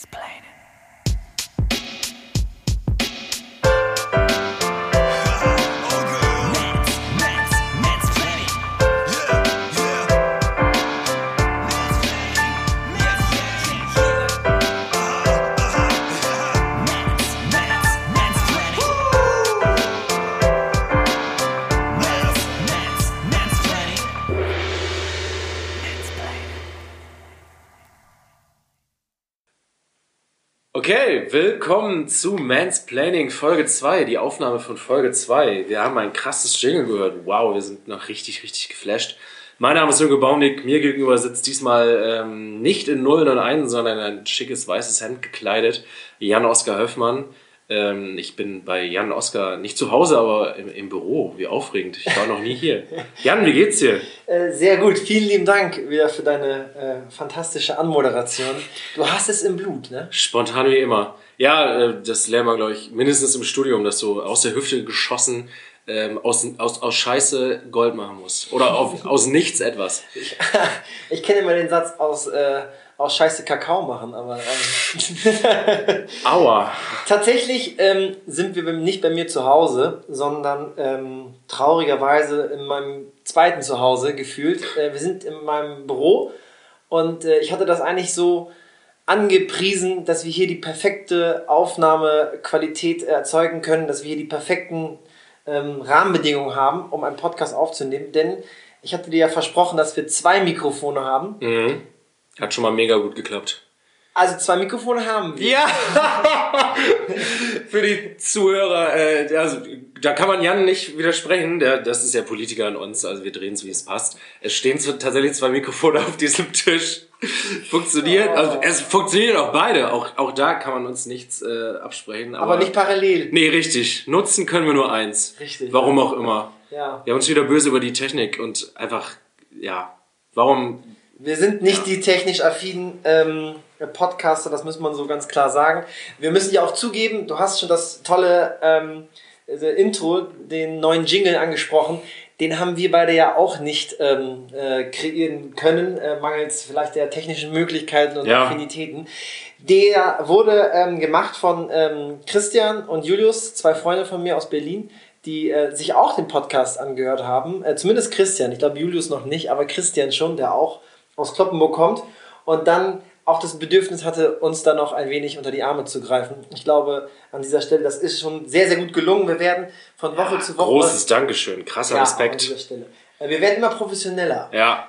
Okay, willkommen zu Mansplaining Folge 2, die Aufnahme von Folge 2. Wir haben ein krasses Jingle gehört. Wow, wir sind noch richtig, richtig geflasht. Mein Name ist Jürgen Baumnick. Mir gegenüber sitzt diesmal ähm, nicht in 001, sondern ein schickes weißes Hemd gekleidet. Jan-Oskar Höfmann. Ähm, ich bin bei Jan Oskar nicht zu Hause, aber im, im, Büro. Wie aufregend. Ich war noch nie hier. Jan, wie geht's dir? Äh, sehr gut. Vielen lieben Dank wieder für deine äh, fantastische Anmoderation. Du hast es im Blut, ne? Spontan wie immer. Ja, äh, das lernen wir, glaube ich, mindestens im Studium, dass du aus der Hüfte geschossen ähm, aus, aus, aus Scheiße Gold machen musst. Oder auf, aus nichts etwas. Ich, ich kenne immer den Satz aus äh, aus Scheiße Kakao machen, aber. Ähm, Aua! Tatsächlich ähm, sind wir nicht bei mir zu Hause, sondern ähm, traurigerweise in meinem zweiten Zuhause gefühlt. Äh, wir sind in meinem Büro und äh, ich hatte das eigentlich so angepriesen, dass wir hier die perfekte Aufnahmequalität erzeugen können, dass wir hier die perfekten ähm, Rahmenbedingungen haben, um einen Podcast aufzunehmen. Denn ich hatte dir ja versprochen, dass wir zwei Mikrofone haben. Mhm. Hat schon mal mega gut geklappt. Also zwei Mikrofone haben wir. Ja! Für die Zuhörer, äh, also, da kann man Jan nicht widersprechen. Der, das ist ja Politiker an uns, also wir drehen es, wie es passt. Es stehen tatsächlich zwei Mikrofone auf diesem Tisch. Funktioniert, also oh. es funktionieren auch beide. Auch, auch da kann man uns nichts äh, absprechen. Aber, aber nicht parallel. Nee, richtig. Nutzen können wir nur eins. Richtig. Warum auch immer. Ja. Wir haben uns wieder böse über die Technik und einfach, ja, warum wir sind nicht ja. die technisch affinen ähm, Podcaster, das muss man so ganz klar sagen. Wir müssen ja auch zugeben, du hast schon das tolle ähm, Intro, den neuen Jingle angesprochen. Den haben wir beide ja auch nicht ähm, äh, kreieren können, äh, mangels vielleicht der technischen Möglichkeiten und ja. Affinitäten. Der wurde ähm, gemacht von ähm, Christian und Julius, zwei Freunde von mir aus Berlin die äh, sich auch den Podcast angehört haben. Äh, zumindest Christian, ich glaube Julius noch nicht, aber Christian schon, der auch aus Kloppenburg kommt und dann auch das Bedürfnis hatte, uns da noch ein wenig unter die Arme zu greifen. Ich glaube, an dieser Stelle, das ist schon sehr, sehr gut gelungen. Wir werden von Woche ja, zu Woche. Großes Dankeschön, krasser ja, Respekt. An dieser Stelle. Äh, wir werden immer professioneller. Ja.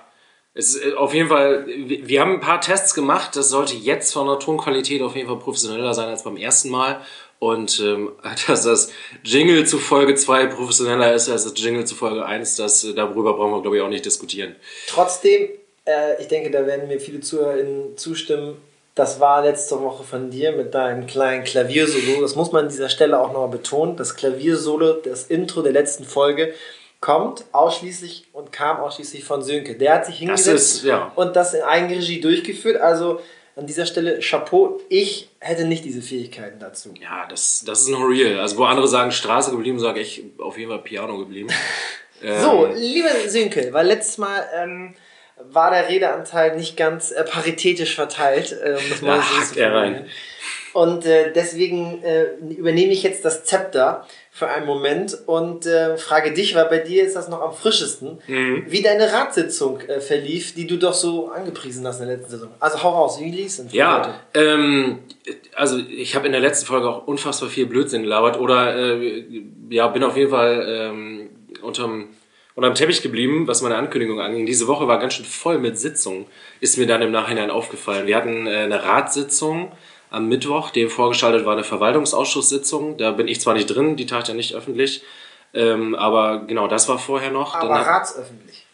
Es ist äh, auf jeden Fall, wir haben ein paar Tests gemacht. Das sollte jetzt von der Tonqualität auf jeden Fall professioneller sein als beim ersten Mal. Und ähm, dass das Jingle zu Folge 2 professioneller ist als das Jingle zu Folge 1, das, äh, darüber brauchen wir, glaube ich, auch nicht diskutieren. Trotzdem äh, ich denke, da werden mir viele ZuhörerInnen zustimmen. Das war letzte Woche von dir mit deinem kleinen Klaviersolo. Das muss man an dieser Stelle auch nochmal betonen. Das Klaviersolo, das Intro der letzten Folge, kommt ausschließlich und kam ausschließlich von Sönke. Der hat sich hingesetzt ist, ja. und das in Eigenregie durchgeführt. Also an dieser Stelle Chapeau. Ich hätte nicht diese Fähigkeiten dazu. Ja, das, das ist noch real. Also wo andere sagen Straße geblieben, sage ich auf jeden Fall Piano geblieben. so, ähm. lieber Sönke, weil letztes Mal... Ähm, war der Redeanteil nicht ganz äh, paritätisch verteilt. Äh, das mal da so hackt er rein. Und äh, deswegen äh, übernehme ich jetzt das Zepter für einen Moment und äh, frage dich, weil bei dir ist das noch am frischesten, mhm. wie deine Ratssitzung äh, verlief, die du doch so angepriesen hast in der letzten Saison. Also hau raus, wie lief's denn? Ja, ähm, also ich habe in der letzten Folge auch unfassbar viel Blödsinn gelabert oder äh, ja, bin auf jeden Fall ähm, unterm und am Teppich geblieben, was meine Ankündigung anging. Diese Woche war ganz schön voll mit Sitzungen, ist mir dann im Nachhinein aufgefallen. Wir hatten äh, eine Ratssitzung am Mittwoch, dem vorgeschaltet war eine Verwaltungsausschusssitzung. Da bin ich zwar nicht drin, die tat ja nicht öffentlich, ähm, aber genau, das war vorher noch. Aber dann ratsöffentlich.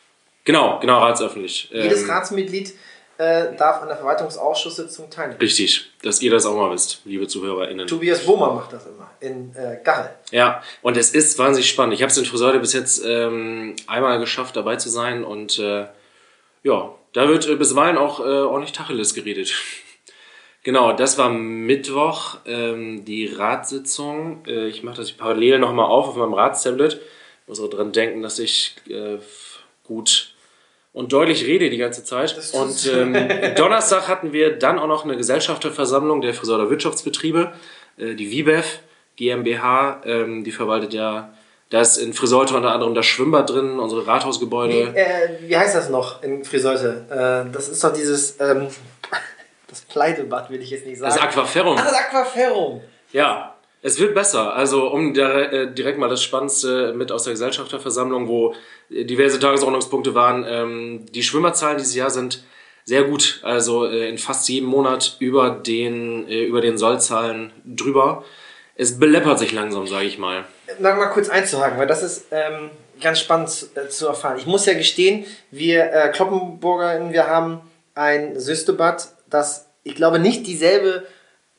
Genau, genau, ratsöffentlich. Jedes ähm, Ratsmitglied äh, darf an der Verwaltungsausschusssitzung teilnehmen. Richtig, dass ihr das auch mal wisst, liebe ZuhörerInnen. Tobias Wurmer macht das immer in äh, Gall. Ja, und es ist wahnsinnig spannend. Ich habe es in Friseure bis jetzt ähm, einmal geschafft, dabei zu sein und äh, ja, da wird äh, bisweilen auch äh, ordentlich Tacheles geredet. genau, das war Mittwoch, ähm, die Ratssitzung. Äh, ich mache das parallel nochmal auf auf meinem Ratstablet. Ich muss auch dran denken, dass ich gut und deutlich rede die ganze Zeit. Und ähm, Donnerstag hatten wir dann auch noch eine Gesellschafterversammlung der Friseurder Wirtschaftsbetriebe, äh, die WIBEF GmbH, ähm, die verwaltet ja, da ist in Friseute unter anderem das Schwimmbad drin, unsere Rathausgebäude. Wie, äh, wie heißt das noch in Friseute? Äh, das ist doch dieses, ähm, das Pleitebad will ich jetzt nicht sagen. Das Aquaferrum. Ah, das Aquaferrum. Ja, es wird besser. Also um äh, direkt mal das Spannendste mit aus der Gesellschafterversammlung, wo diverse Tagesordnungspunkte waren. Ähm, die Schwimmerzahlen dieses Jahr sind sehr gut. Also äh, in fast jedem Monat über den, äh, über den Sollzahlen drüber. Es beleppert sich langsam, sage ich mal. Noch mal kurz einzuhaken, weil das ist ähm, ganz spannend zu, äh, zu erfahren. Ich muss ja gestehen, wir äh, KloppenburgerInnen, wir haben ein Systebad, das, ich glaube, nicht dieselbe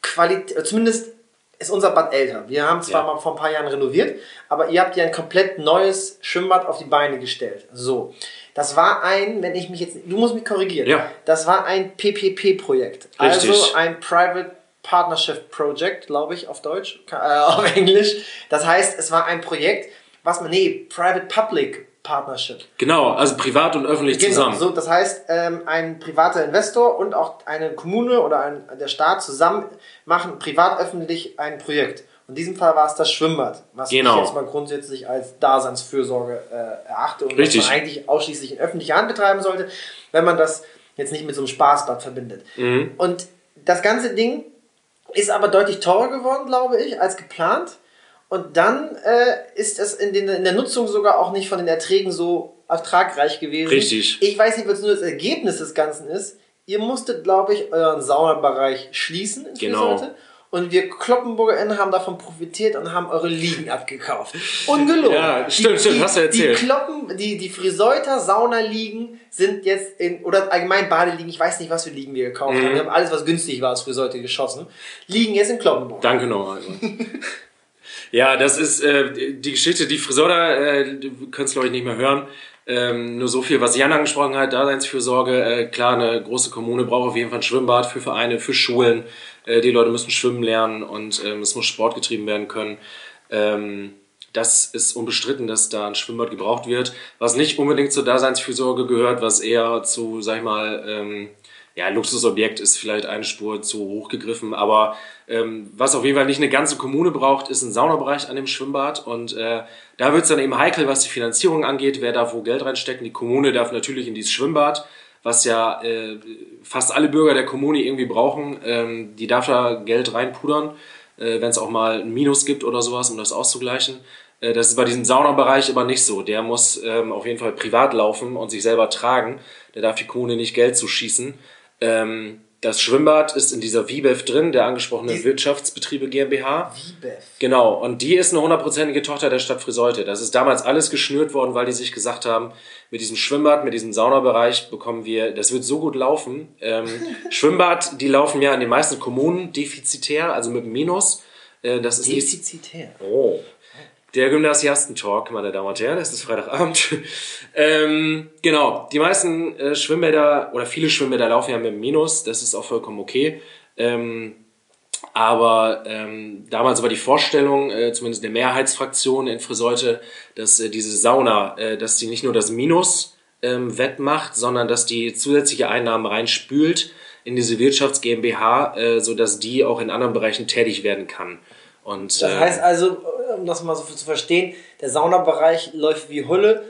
Qualität, zumindest ist unser Bad älter. Wir haben zwar Ja. mal vor ein paar Jahren renoviert, aber ihr habt ja ein komplett neues Schwimmbad auf die Beine gestellt. So. Das war ein, wenn ich mich jetzt, du musst mich korrigieren. Ja. Das war ein PPP-Projekt. Also ein Private Partnership Project, glaube ich, auf Deutsch, äh, auf Englisch. Das heißt, es war ein Projekt, was man, nee, Private Public Partnership. Genau, also privat und öffentlich Genau, zusammen. so, das heißt, ähm, ein privater Investor und auch eine Kommune oder ein, der Staat zusammen machen privat-öffentlich ein Projekt. In diesem Fall war es das Schwimmbad, was Genau. ich jetzt mal grundsätzlich als Daseinsfürsorge äh, erachte und Richtig. was man eigentlich ausschließlich in öffentlicher Hand betreiben sollte, wenn man das jetzt nicht mit so einem Spaßbad verbindet. Mhm. Und das ganze Ding ist aber deutlich teurer geworden, glaube ich, als geplant. Und dann äh, ist es in, den, in der Nutzung sogar auch nicht von den Erträgen so ertragreich gewesen. Richtig. Ich weiß nicht, was nur das Ergebnis des Ganzen ist. Ihr musstet, glaube ich, euren Saunabereich schließen in Genau. Und wir KloppenburgerInnen haben davon profitiert und haben eure Liegen abgekauft. Ungelogen. Ja, stimmt, stimmt, hast du erzählt. Die Kloppen, die, die Friseuter Saunaliegen sind jetzt in, oder allgemein Badeliegen, ich weiß nicht, was für Liegen wir gekauft Mhm. haben. Wir haben alles, was günstig war, aus Friseute geschossen. Liegen jetzt in Kloppenburg. Danke nochmal. ja, das ist äh, die Geschichte, die Friseure, äh, du es glaube ich nicht mehr hören. Ähm, nur so viel, was Jan angesprochen hat, Daseinsfürsorge. Äh, klar, eine große Kommune braucht auf jeden Fall ein Schwimmbad für Vereine, für Schulen. Äh, die Leute müssen schwimmen lernen und ähm, es muss Sport getrieben werden können. Ähm, das ist unbestritten, dass da ein Schwimmbad gebraucht wird, was nicht unbedingt zur Daseinsfürsorge gehört, was eher zu, sag ich mal, ähm, ja, Luxusobjekt ist vielleicht eine Spur zu hoch gegriffen, aber ähm, was auf jeden Fall nicht eine ganze Kommune braucht, ist ein Saunabereich an dem Schwimmbad und äh, da wird es dann eben heikel, was die Finanzierung angeht, wer darf wo Geld reinstecken. Die Kommune darf natürlich in dieses Schwimmbad, was ja äh, fast alle Bürger der Kommune irgendwie brauchen, ähm, die darf da Geld reinpudern, äh, wenn es auch mal ein Minus gibt oder sowas, um das auszugleichen. Äh, Das ist bei diesem Saunabereich aber nicht so. Der muss ähm, auf jeden Fall privat laufen und sich selber tragen. Da darf die Kommune nicht Geld zuschießen. Ähm, das Schwimmbad ist in dieser WIBEF drin, der angesprochene Die- Wirtschaftsbetriebe GmbH. Wiebef. Genau, und die ist eine hundertprozentige Tochter der Stadt Friseute. Das ist damals alles geschnürt worden, weil die sich gesagt haben, mit diesem Schwimmbad, mit diesem Saunabereich bekommen wir, das wird so gut laufen. Ähm, Schwimmbad, die laufen ja in den meisten Kommunen defizitär, also mit Minus. Äh, das ist nicht, Defizitär. Oh. Der Gymnasiastentalk, meine Damen und Herren, es ist Freitagabend. ähm, genau, die meisten äh, Schwimmbäder oder viele Schwimmbäder laufen ja mit einem Minus, das ist auch vollkommen okay. Ähm, aber ähm, damals war die Vorstellung, äh, zumindest der Mehrheitsfraktion in Friseute, dass äh, diese Sauna, äh, dass die nicht nur das Minus ähm, wettmacht, sondern dass die zusätzliche Einnahmen reinspült in diese Wirtschafts GmbH, äh, sodass die auch in anderen Bereichen tätig werden kann. Und, Das äh, heißt also, um das mal so zu verstehen, der Saunabereich läuft wie Hulle.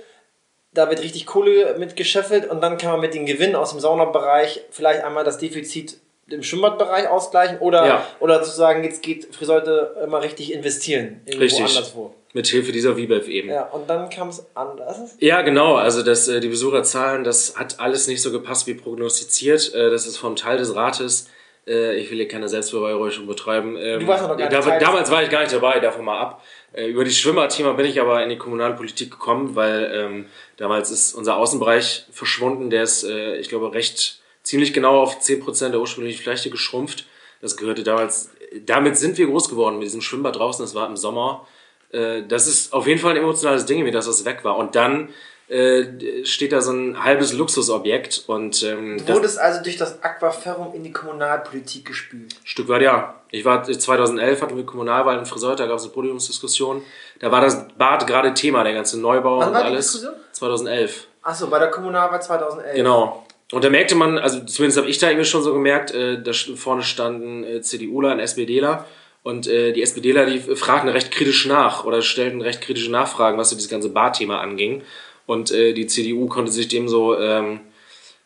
Da wird richtig Kohle mit gescheffelt und dann kann man mit dem Gewinn aus dem Saunabereich vielleicht einmal das Defizit im Schwimmbadbereich ausgleichen oder, Ja. oder sozusagen, jetzt geht Friseute immer richtig investieren. Irgendwo Richtig. anderswo. Mit Hilfe dieser WBEF eben. Ja. Ja, und dann kam es anders. genau. Also das, äh, die Besucherzahlen, das hat alles nicht so gepasst wie prognostiziert. Äh, das ist vom Teil des Rates. Äh, ich will hier keine Selbstbeweihräucherung betreiben. Ähm, Du warst noch gar nicht da, Damals war ich gar nicht dabei, davon mal ab. Äh, über die Schwimmerthema bin ich aber in die kommunale Politik gekommen, weil ähm, damals ist unser Außenbereich verschwunden. Der ist, äh, ich glaube, recht ziemlich genau auf 10% der ursprünglichen Fläche geschrumpft. Das gehörte damals, damit sind wir groß geworden mit diesem Schwimmbad draußen, das war im Sommer. Äh, das ist auf jeden Fall ein emotionales Ding, wie das das weg war. Und dann äh, steht da so ein halbes Luxusobjekt und ähm, Du wurdest also durch das Aquaferrum in die Kommunalpolitik gespült. Stück weit ja. Ich war 2011 hatten wir Kommunalwahl in Friseute, da gab es eine Podiumsdiskussion. Da war das Bad gerade Thema, der ganze Neubau Wann und war die alles. Diskussion? 2011. Achso, bei der Kommunalwahl 2011. Genau. Und da merkte man, also zumindest habe ich da irgendwie schon so gemerkt, äh, da vorne standen äh, CDUler und SPDler. Und äh, die SPDler, die fragten recht kritisch nach oder stellten recht kritische Nachfragen, was so dieses ganze Barthema anging. Und äh, die CDU konnte sich dem so ähm,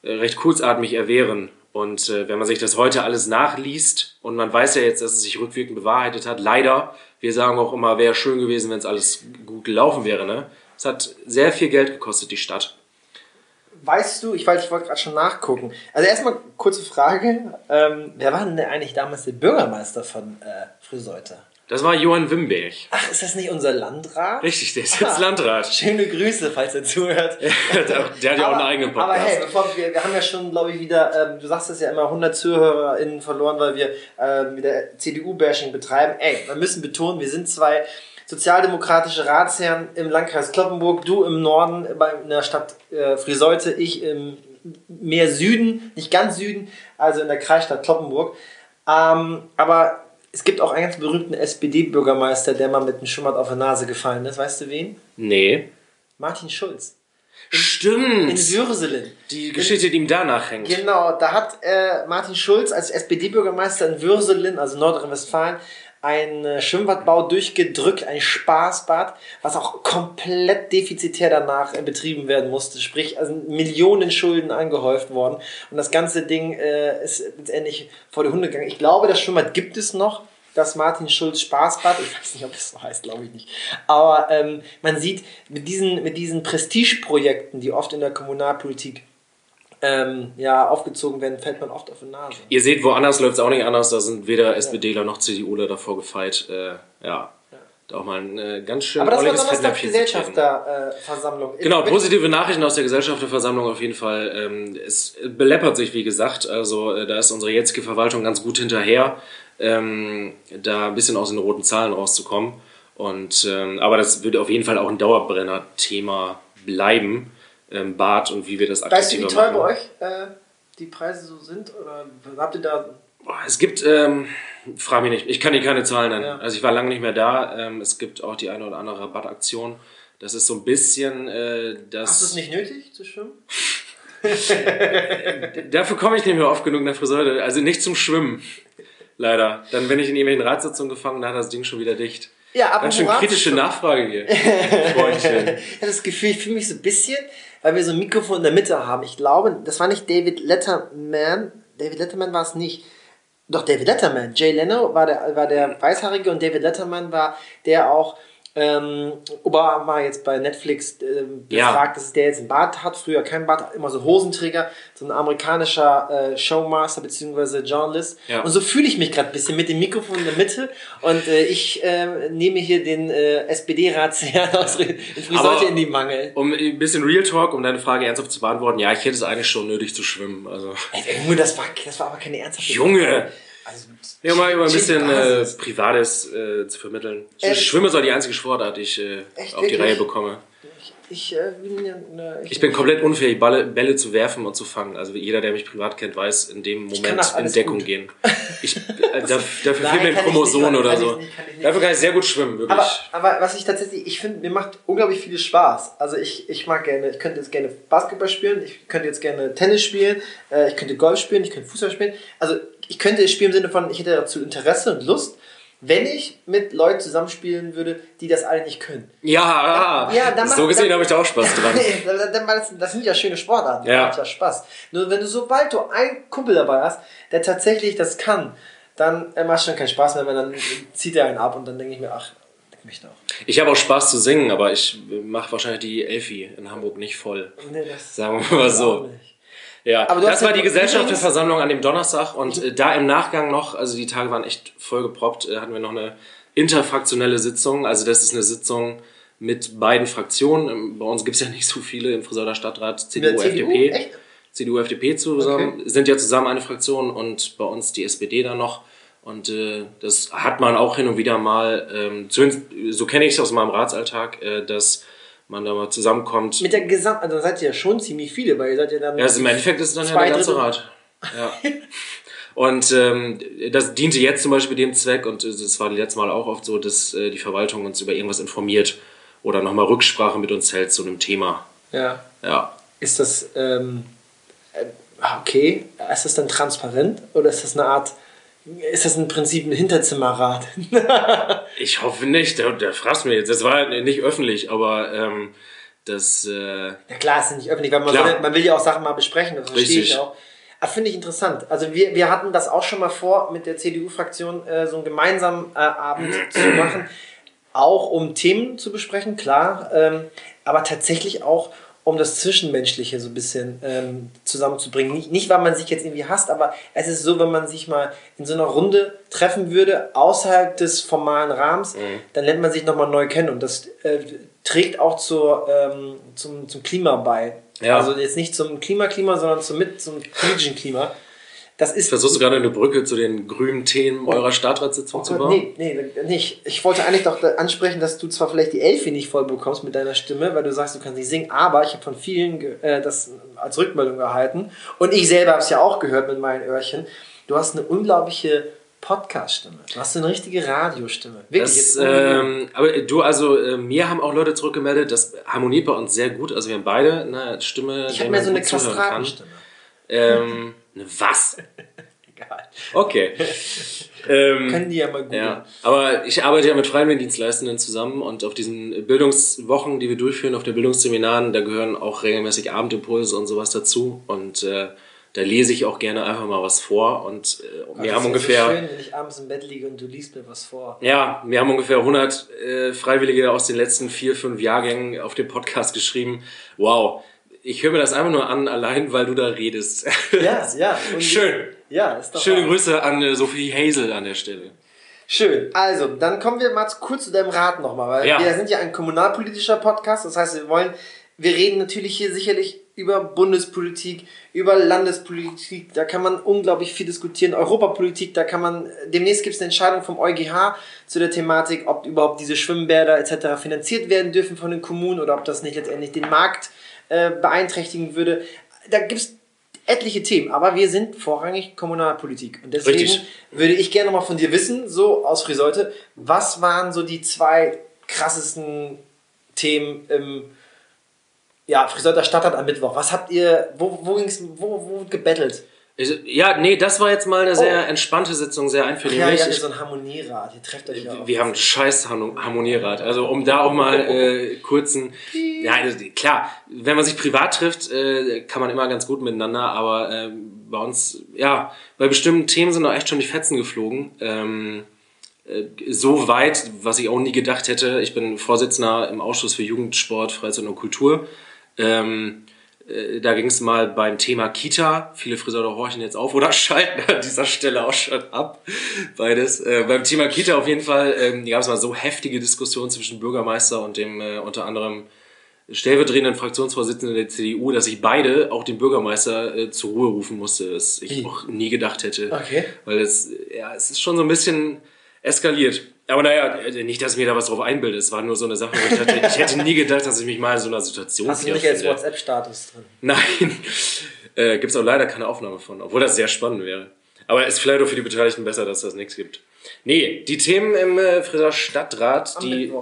recht kurzatmig erwehren. Und äh, wenn man sich das heute alles nachliest und man weiß ja jetzt, dass es sich rückwirkend bewahrheitet hat, leider, wir sagen auch immer, wäre schön gewesen, wenn es alles gut gelaufen wäre. Ne? Es hat sehr viel Geld gekostet, die Stadt. Weißt du, ich, ich wollte gerade schon nachgucken. Also erstmal kurze Frage. Ähm, wer war denn eigentlich damals der Bürgermeister von äh, Friseute? Das war Johann Wimberg. Ach, ist das nicht unser Landrat? Richtig, der ist jetzt ah, Landrat. Schöne Grüße, falls er zuhört. der hat ja auch einen eigenen Podcast. Aber hey, bevor wir, wir haben ja schon, glaube ich, wieder, ähm, du sagst es ja immer, 100 ZuhörerInnen verloren, weil wir ähm, wieder CDU-Bashing betreiben. Ey, wir müssen betonen, wir sind zwei sozialdemokratische Ratsherren im Landkreis Kloppenburg, du im Norden in der Stadt äh, Friseute, ich im mehr Süden, nicht ganz Süden, also in der Kreisstadt Kloppenburg. Ähm, aber es gibt auch einen ganz berühmten SPD-Bürgermeister, der mal mit einem Schummert auf der Nase gefallen ist. Weißt du wen? Nee. Martin Schulz. In, Stimmt. In Würselen. Die Geschichte, die ihm danach hängt. Genau, da hat äh, Martin Schulz als SPD-Bürgermeister in Würselen, also Nordrhein-Westfalen, ein äh, Schwimmbadbau durchgedrückt, ein Spaßbad, was auch komplett defizitär danach äh, betrieben werden musste. Sprich, also Millionen Schulden angehäuft worden. Und das ganze Ding äh, ist letztendlich vor die Hunde gegangen. Ich glaube, das Schwimmbad gibt es noch. Das Martin Schulz Spaßbad. Ich weiß nicht, ob es so heißt, glaube ich nicht. Aber ähm, man sieht mit diesen, mit diesen Prestigeprojekten, die oft in der Kommunalpolitik ähm, ja, aufgezogen werden, fällt man oft auf die Nase. Ihr seht, woanders läuft es auch nicht anders. Da sind weder SPDler noch CDUler davor gefeit. Äh, ja. Da auch mal ein äh, ganz schön Aber das war Donnerstag Gesellschafterversammlung. Äh, genau, positive Nachrichten aus der Gesellschafterversammlung auf jeden Fall. Ähm, es beleppert sich, wie gesagt. Also äh, da ist unsere jetzige Verwaltung ganz gut hinterher, ähm, da ein bisschen aus den roten Zahlen rauszukommen. Und, ähm, aber das wird auf jeden Fall auch ein Dauerbrenner-Thema bleiben ähm, Bad und wie wir das aktiv Weißt du, wie teuer bei euch äh, die Preise so sind? Oder habt ihr da... Es gibt, ähm, frage mich nicht, ich kann dir keine Zahlen nennen. Ja. Also ich war lange nicht mehr da. Ähm, es gibt auch die eine oder andere Rabattaktion. Das ist so ein bisschen äh, das... Hast du es nicht nötig zu schwimmen? Dafür komme ich nicht mehr oft genug nach Friseure. Also nicht zum Schwimmen. Leider. Dann, wenn ich in irgendwelchen Ratssitzungen gefangen, dann hat das Ding schon wieder dicht. Ja, aber Ganz schön kritische Nachfrage hier. Freundchen. ich habe das Gefühl, ich fühle mich so ein bisschen, weil wir so ein Mikrofon in der Mitte haben. Ich glaube, das war nicht David Letterman. David Letterman war es nicht. Doch, David Letterman. Jay Leno war der, war der Weißhaarige und David Letterman war der auch ähm, Obama jetzt bei Netflix äh, befragt, ja. dass der jetzt ein Bart hat, früher kein Bart, immer so Hosenträger, so ein amerikanischer äh, Showmaster bzw. Journalist. Ja. Und so fühle ich mich gerade ein bisschen mit dem Mikrofon in der Mitte und äh, ich äh, nehme hier den äh, SPD-Ratsherrn aus Friseute in die Mangel. Um ein bisschen Real Talk, um deine Frage ernsthaft zu beantworten, ja, ich hätte es eigentlich schon nötig zu schwimmen. Also. Ey, das, war, das war aber keine ernsthafte Junge! Frage. Also, ja, mal über ein bisschen äh, Privates äh, zu vermitteln. Äh, Schwimmen ist auch die einzige Sportart, die ich äh, auf die Reihe bekomme. Ich, äh, bin ja, ne, ich, ich, bin komplett unfähig, Balle, Bälle zu werfen und zu fangen. Also jeder, der mich privat kennt, weiß in dem Moment in Deckung gut. gehen. Ich, äh, dafür dafür fehlt mir ein Chromosom oder so. Nicht, dafür kann ich sehr gut schwimmen, wirklich. Aber, aber was ich tatsächlich, ich finde, mir macht unglaublich viel Spaß. Also ich, ich mag gerne, ich könnte jetzt gerne Basketball spielen, ich könnte jetzt gerne Tennis spielen, ich könnte Golf spielen, ich könnte Fußball spielen. Also ich könnte es spielen im Sinne von, ich hätte dazu Interesse und Lust wenn ich mit Leuten zusammenspielen würde, die das alle nicht können. Ja, ja dann so gesehen habe ich da auch Spaß dran. das, das sind ja schöne Sportarten, ja. macht ja Spaß. Nur wenn du sobald du einen Kumpel dabei hast, der tatsächlich das kann, dann äh, macht schon keinen Spaß mehr, weil dann zieht er einen ab und dann denke ich mir, ach, ich möchte auch. Ich habe auch Spaß zu singen, aber ich mache wahrscheinlich die Elfi in Hamburg nicht voll. Nee, das Sagen wir mal so. Nicht. Ja, das war die Gesellschafterversammlung an dem Donnerstag und äh, da im Nachgang noch, also die Tage waren echt vollgeproppt, äh, hatten wir noch eine interfraktionelle Sitzung. Also das ist eine Sitzung mit beiden Fraktionen. Ähm, bei uns gibt es ja nicht so viele im Friseurder Stadtrat, CDU, CDU FDP. Echt? CDU, FDP zusammen, okay. sind ja zusammen eine Fraktion und bei uns die SPD dann noch. Und äh, das hat man auch hin und wieder mal, ähm, so kenne ich es aus meinem Ratsalltag, äh, dass man da mal zusammenkommt. Mit der Gesamt, also seid ihr ja schon ziemlich viele, weil ihr seid ja dann. Ja, also im Endeffekt ist es dann ja der ganze Rat. Ja. und ähm, das diente jetzt zum Beispiel dem Zweck, und das war letztes Mal auch oft so, dass äh, die Verwaltung uns über irgendwas informiert oder nochmal Rücksprache mit uns hält zu einem Thema. Ja. Ja. ist das ähm, äh, okay? Ist das dann transparent oder ist das eine Art, ist das im Prinzip ein Hinterzimmerrat? ich hoffe nicht, da, da fragst mich jetzt. Das war nicht öffentlich, aber ähm, das. Äh, ja klar, es ist nicht öffentlich, weil man, will, man will ja auch Sachen mal besprechen, das verstehe ich auch. Ah, Finde ich interessant. Also wir, wir hatten das auch schon mal vor, mit der CDU-Fraktion äh, so einen gemeinsamen äh, Abend zu machen, auch um Themen zu besprechen, klar, ähm, aber tatsächlich auch um das Zwischenmenschliche so ein bisschen ähm, zusammenzubringen. Nicht, nicht, weil man sich jetzt irgendwie hasst, aber es ist so, wenn man sich mal in so einer Runde treffen würde, außerhalb des formalen Rahmens, mhm. dann lernt man sich nochmal neu kennen und das äh, trägt auch zur, ähm, zum, zum Klima bei. Ja. Also jetzt nicht zum Klimaklima, sondern zum, mit, zum politischen Klima. Das ist Versuchst du gerade eine Brücke zu den grünen Themen eurer Stadtratssitzung oh zu bauen? Nee, nee, nicht. Ich wollte eigentlich doch ansprechen, dass du zwar vielleicht die Elfi nicht voll bekommst mit deiner Stimme, weil du sagst, du kannst nicht singen, aber ich habe von vielen äh, das als Rückmeldung erhalten und ich selber habe es ja auch gehört mit meinen Öhrchen. Du hast eine unglaubliche Podcast-Stimme. Du hast eine richtige Radiostimme. Wirklich. Das, ähm, aber du, also äh, mir haben auch Leute zurückgemeldet, das harmoniert bei uns sehr gut. Also wir haben beide eine Stimme. Ich habe mehr so eine Kastratenstimme. Ähm, eine was? Egal. Okay. ähm, Können die ja mal gut. Ja. Aber ich arbeite ja mit Freiwilligendienstleistenden zusammen und auf diesen Bildungswochen, die wir durchführen, auf den Bildungsseminaren, da gehören auch regelmäßig Abendimpulse und sowas dazu. Und äh, da lese ich auch gerne einfach mal was vor und äh, wir haben ungefähr. So schön, wenn ich abends im Bett liege und du liest mir was vor. Ja, wir haben ungefähr 100 äh, Freiwillige aus den letzten vier, fünf Jahrgängen auf dem Podcast geschrieben. Wow, ich höre mir das einfach nur an, allein weil du da redest. Ja, ja. Schön. Ja, ist doch Schöne wahr. Grüße an äh, Sophie Hazel an der Stelle. Schön. Also, dann kommen wir mal kurz zu deinem Rat nochmal, weil ja. wir sind ja ein kommunalpolitischer Podcast. Das heißt, wir wollen, wir reden natürlich hier sicherlich über Bundespolitik, über Landespolitik, da kann man unglaublich viel diskutieren. Europapolitik, da kann man, demnächst gibt es eine Entscheidung vom EuGH zu der Thematik, ob überhaupt diese Schwimmbäder etc. finanziert werden dürfen von den Kommunen oder ob das nicht letztendlich den Markt äh, beeinträchtigen würde. Da gibt es etliche Themen, aber wir sind vorrangig Kommunalpolitik. Und deswegen Richtig. würde ich gerne mal von dir wissen, so aus Friseute, was waren so die zwei krassesten Themen im ja, Friseute Stadtrat am Mittwoch? Was habt ihr, wo, wo ging's, wo, wo gebettelt? Ja, nee, das war jetzt mal eine sehr oh. entspannte Sitzung, sehr einfühlend. Ja, ja, so ein Harmonierat. Ihr trefft euch ja Wir haben einen scheiß Harmonierat. Also um da auch mal äh, kurzen... Ja, also, klar, wenn man sich privat trifft, äh, kann man immer ganz gut miteinander, aber äh, bei uns, ja, bei bestimmten Themen sind da echt schon die Fetzen geflogen. Ähm, äh, so weit, was ich auch nie gedacht hätte. Ich bin Vorsitzender im Ausschuss für Jugendsport, Freizeit und Kultur. Ähm, äh, da ging es mal beim Thema Kita. Viele Friseure horchen jetzt auf oder schalten an dieser Stelle auch schon ab. Beides. Äh, beim Thema Kita auf jeden Fall ähm, gab es mal so heftige Diskussionen zwischen Bürgermeister und dem äh, unter anderem stellvertretenden Fraktionsvorsitzenden der CDU, dass ich beide, auch den Bürgermeister, äh, zur Ruhe rufen musste, was ich Wie? auch nie gedacht hätte. Okay. Weil es, ja, es ist schon so ein bisschen eskaliert. Aber naja, äh, nicht, dass ich mir da was drauf einbilde. Es war nur so eine Sache, wo ich dachte, ich hätte nie gedacht, dass ich mich mal in so einer Situation Hast du nicht als WhatsApp-Status drin? Nein. Äh, Gibt es auch leider keine Aufnahme von, obwohl das sehr spannend wäre. Aber es ist vielleicht auch für die Beteiligten besser, dass das nichts gibt. Nee, die Themen im äh, Friser Stadtrat, Am die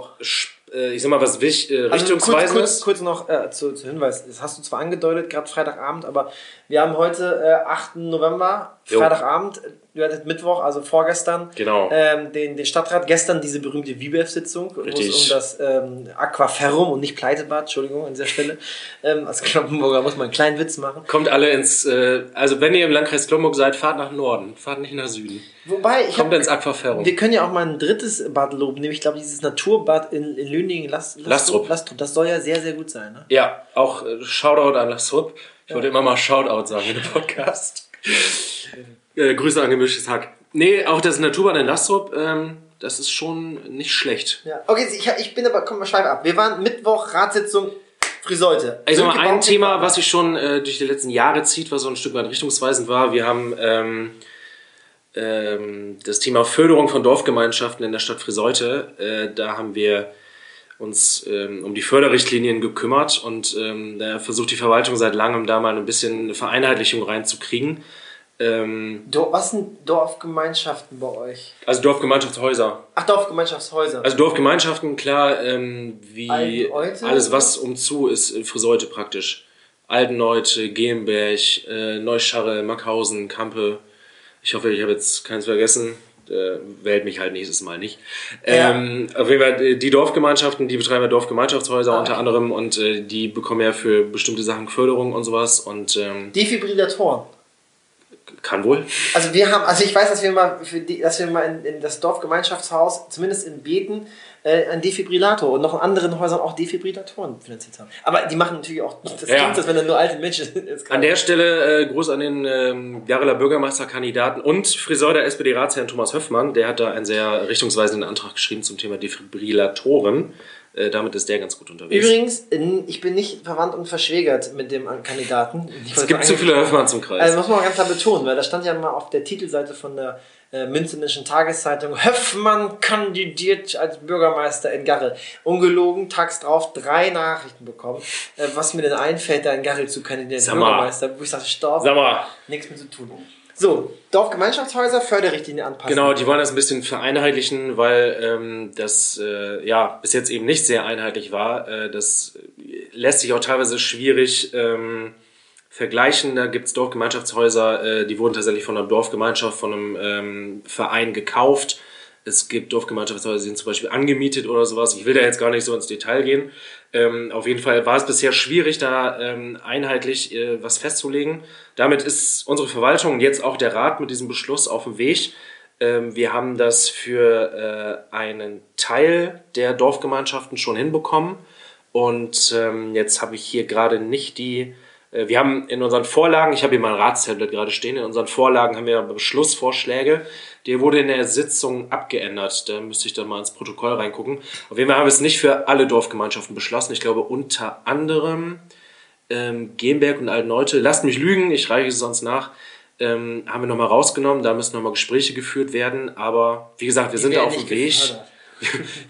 äh, ich sag mal, was wich, äh, richtungsweisend also kurz, kurz, kurz, noch äh, zu, zu Hinweis. Das hast du zwar angedeutet, gerade Freitagabend, aber wir haben heute äh, 8. November, Freitagabend du hattest Mittwoch, also vorgestern, genau. ähm, den, den Stadtrat, gestern diese berühmte WIBEF-Sitzung, wo es um das ähm, Aquaferrum und nicht Pleitebad, Entschuldigung an dieser Stelle. Ähm, als Kloppenburger muss man einen kleinen Witz machen. Kommt alle ins, äh, also wenn ihr im Landkreis Kloppenburg seid, fahrt nach Norden, fahrt nicht nach Süden. Wobei, ich Kommt hab, ins Aquaferrum. Wir können ja auch mal ein drittes Bad loben, nämlich, glaube ich, dieses Naturbad in, in Lüningen, Last, Lastrup. Lastrup. Das soll ja sehr, sehr gut sein. Ne? Ja, auch äh, Shoutout an Lastrup. Ich ja. wollte immer mal Shoutout sagen in dem Podcast. äh, Grüße an gemischtes Hack. Nee, auch das Naturbahn in Lastrop, ähm, das ist schon nicht schlecht. Ja. Okay, ich, ich bin aber, komm mal schweife ab. Wir waren Mittwoch, Ratssitzung, Friseute. Also mal ein Thema, was sich schon äh, durch die letzten Jahre zieht, was so ein Stück weit richtungsweisend war. Wir haben ähm, ähm, das Thema Förderung von Dorfgemeinschaften in der Stadt Friseute. Äh, da haben wir uns ähm, um die Förderrichtlinien gekümmert und ähm, da versucht die Verwaltung seit langem da mal ein bisschen eine Vereinheitlichung reinzukriegen. Ähm, was sind Dorfgemeinschaften bei euch? Also Dorfgemeinschaftshäuser. Ach, Dorfgemeinschaftshäuser. Also Dorfgemeinschaften, klar, ähm, wie alles, was umzu ist, Friseute praktisch. Altenleute, Gehenberg, äh, Neuscharre, Mackhausen, Kampe. Ich hoffe, ich habe jetzt keins vergessen. Äh, wählt mich halt nächstes Mal nicht. Ja. Ähm, auf jeden Fall, die Dorfgemeinschaften, die betreiben ja Dorfgemeinschaftshäuser ah, unter anderem und äh, die bekommen ja für bestimmte Sachen Förderung und sowas. Und, ähm, Defibrillatoren. Kann wohl. Also wir haben, also ich weiß, dass wir mal die, dass wir mal in, in das Dorfgemeinschaftshaus, zumindest in Beten, äh, einen Defibrillator und noch in anderen Häusern auch Defibrillatoren finanziert haben. Aber die machen natürlich auch, das ja. klingt, als wenn da nur alte Menschen sind. An der Stelle äh, Gruß an den ähm, Jareler Bürgermeisterkandidaten und Friseur der SPD-Ratsherrn Thomas Höffmann, der hat da einen sehr richtungsweisenden Antrag geschrieben zum Thema Defibrillatoren. Äh, damit ist der ganz gut unterwegs. Übrigens, ich bin nicht verwandt und verschwägert mit dem Kandidaten. es gibt zu viele Höfmanns im Kreis. Also muss man ganz klar betonen, weil da stand ja mal auf der Titelseite von der äh, Münzenischen Tageszeitung, Höffmann kandidiert als Bürgermeister in Garre. Ungelogen, tags drauf drei Nachrichten bekommen, äh, was mir denn einfällt, da in Garre zu kandidieren, als Bürgermeister, wo ich sage, stopp, nichts mehr zu tun. So, Dorfgemeinschaftshäuser, Förderrichtlinie anpassen. Genau, die wollen das ein bisschen vereinheitlichen, weil ähm, das äh, ja bis jetzt eben nicht sehr einheitlich war. Äh, das lässt sich auch teilweise schwierig ähm, vergleichen. Da gibt es Dorfgemeinschaftshäuser, äh, die wurden tatsächlich von einer Dorfgemeinschaft, von einem ähm, Verein gekauft. Es gibt Dorfgemeinschaftshäuser, die sind zum Beispiel angemietet oder sowas. Ich will da jetzt gar nicht so ins Detail gehen. Ähm, auf jeden Fall war es bisher schwierig, da ähm, einheitlich äh, was festzulegen. Damit ist unsere Verwaltung jetzt auch der Rat mit diesem Beschluss auf dem Weg. Ähm, wir haben das für äh, einen Teil der Dorfgemeinschaften schon hinbekommen. Und ähm, jetzt habe ich hier gerade nicht die. Äh, wir haben in unseren Vorlagen, ich habe hier mein Ratstablet gerade stehen, in unseren Vorlagen haben wir Beschlussvorschläge. Der wurde in der Sitzung abgeändert. Da müsste ich dann mal ins Protokoll reingucken. Auf jeden Fall haben wir es nicht für alle Dorfgemeinschaften beschlossen. Ich glaube unter anderem ähm, Gemberg und Alteneute. Lasst mich lügen, ich reiche es sonst nach. Ähm, haben wir nochmal rausgenommen. Da müssen nochmal Gespräche geführt werden. Aber wie gesagt, wir Die sind da auf dem Weg.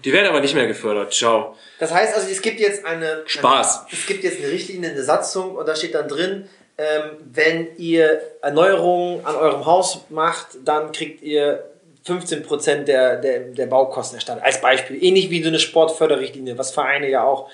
Die werden aber nicht mehr gefördert. Ciao. Das heißt also, es gibt jetzt eine. Spaß. Eine, es gibt jetzt eine Richtlinie, eine Satzung und da steht dann drin, ähm, wenn ihr Erneuerungen an eurem Haus macht, dann kriegt ihr 15% der, der, der Baukosten erstattet. Als Beispiel. Ähnlich wie so eine Sportförderrichtlinie, was Vereine ja auch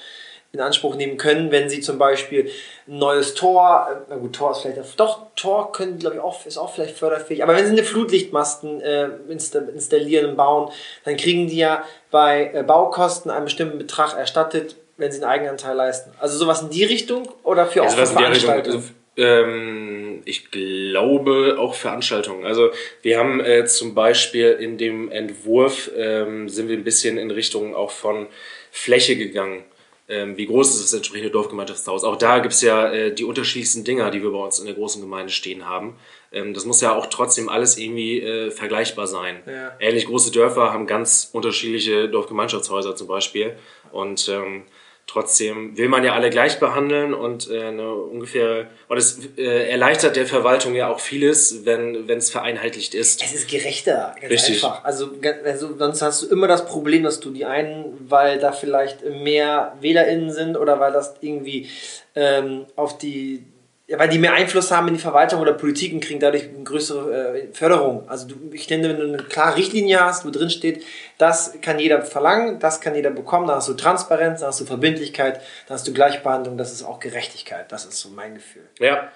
in Anspruch nehmen können, wenn sie zum Beispiel ein neues Tor, äh, na gut, Tor ist vielleicht, doch, Tor können, glaube ich, auch, ist auch vielleicht förderfähig, aber wenn sie eine Flutlichtmasten äh, installieren und bauen, dann kriegen die ja bei äh, Baukosten einen bestimmten Betrag erstattet, wenn sie einen Eigenanteil leisten. Also sowas in die Richtung oder für also auch für Veranstaltungen? Ähm, ich glaube auch Veranstaltungen. Also wir haben äh, zum Beispiel in dem Entwurf ähm, sind wir ein bisschen in Richtung auch von Fläche gegangen. Ähm, wie groß ist das entsprechende Dorfgemeinschaftshaus? Auch da gibt es ja äh, die unterschiedlichsten Dinger, die wir bei uns in der großen Gemeinde stehen haben. Ähm, das muss ja auch trotzdem alles irgendwie äh, vergleichbar sein. Ja. Ähnlich große Dörfer haben ganz unterschiedliche Dorfgemeinschaftshäuser zum Beispiel. Und ähm, Trotzdem will man ja alle gleich behandeln und äh, eine ungefähr und es äh, erleichtert der Verwaltung ja auch vieles, wenn wenn es vereinheitlicht ist. Es ist gerechter, ganz Richtig. einfach. Also, also sonst hast du immer das Problem, dass du die einen, weil da vielleicht mehr WählerInnen sind oder weil das irgendwie ähm, auf die ja, weil die mehr Einfluss haben in die Verwaltung oder Politik und kriegen dadurch eine größere äh, Förderung. Also du, ich denke, wenn du eine klare Richtlinie hast, wo drin steht, das kann jeder verlangen, das kann jeder bekommen, dann hast du Transparenz, dann hast du Verbindlichkeit, dann hast du Gleichbehandlung, das ist auch Gerechtigkeit. Das ist so mein Gefühl. Ja.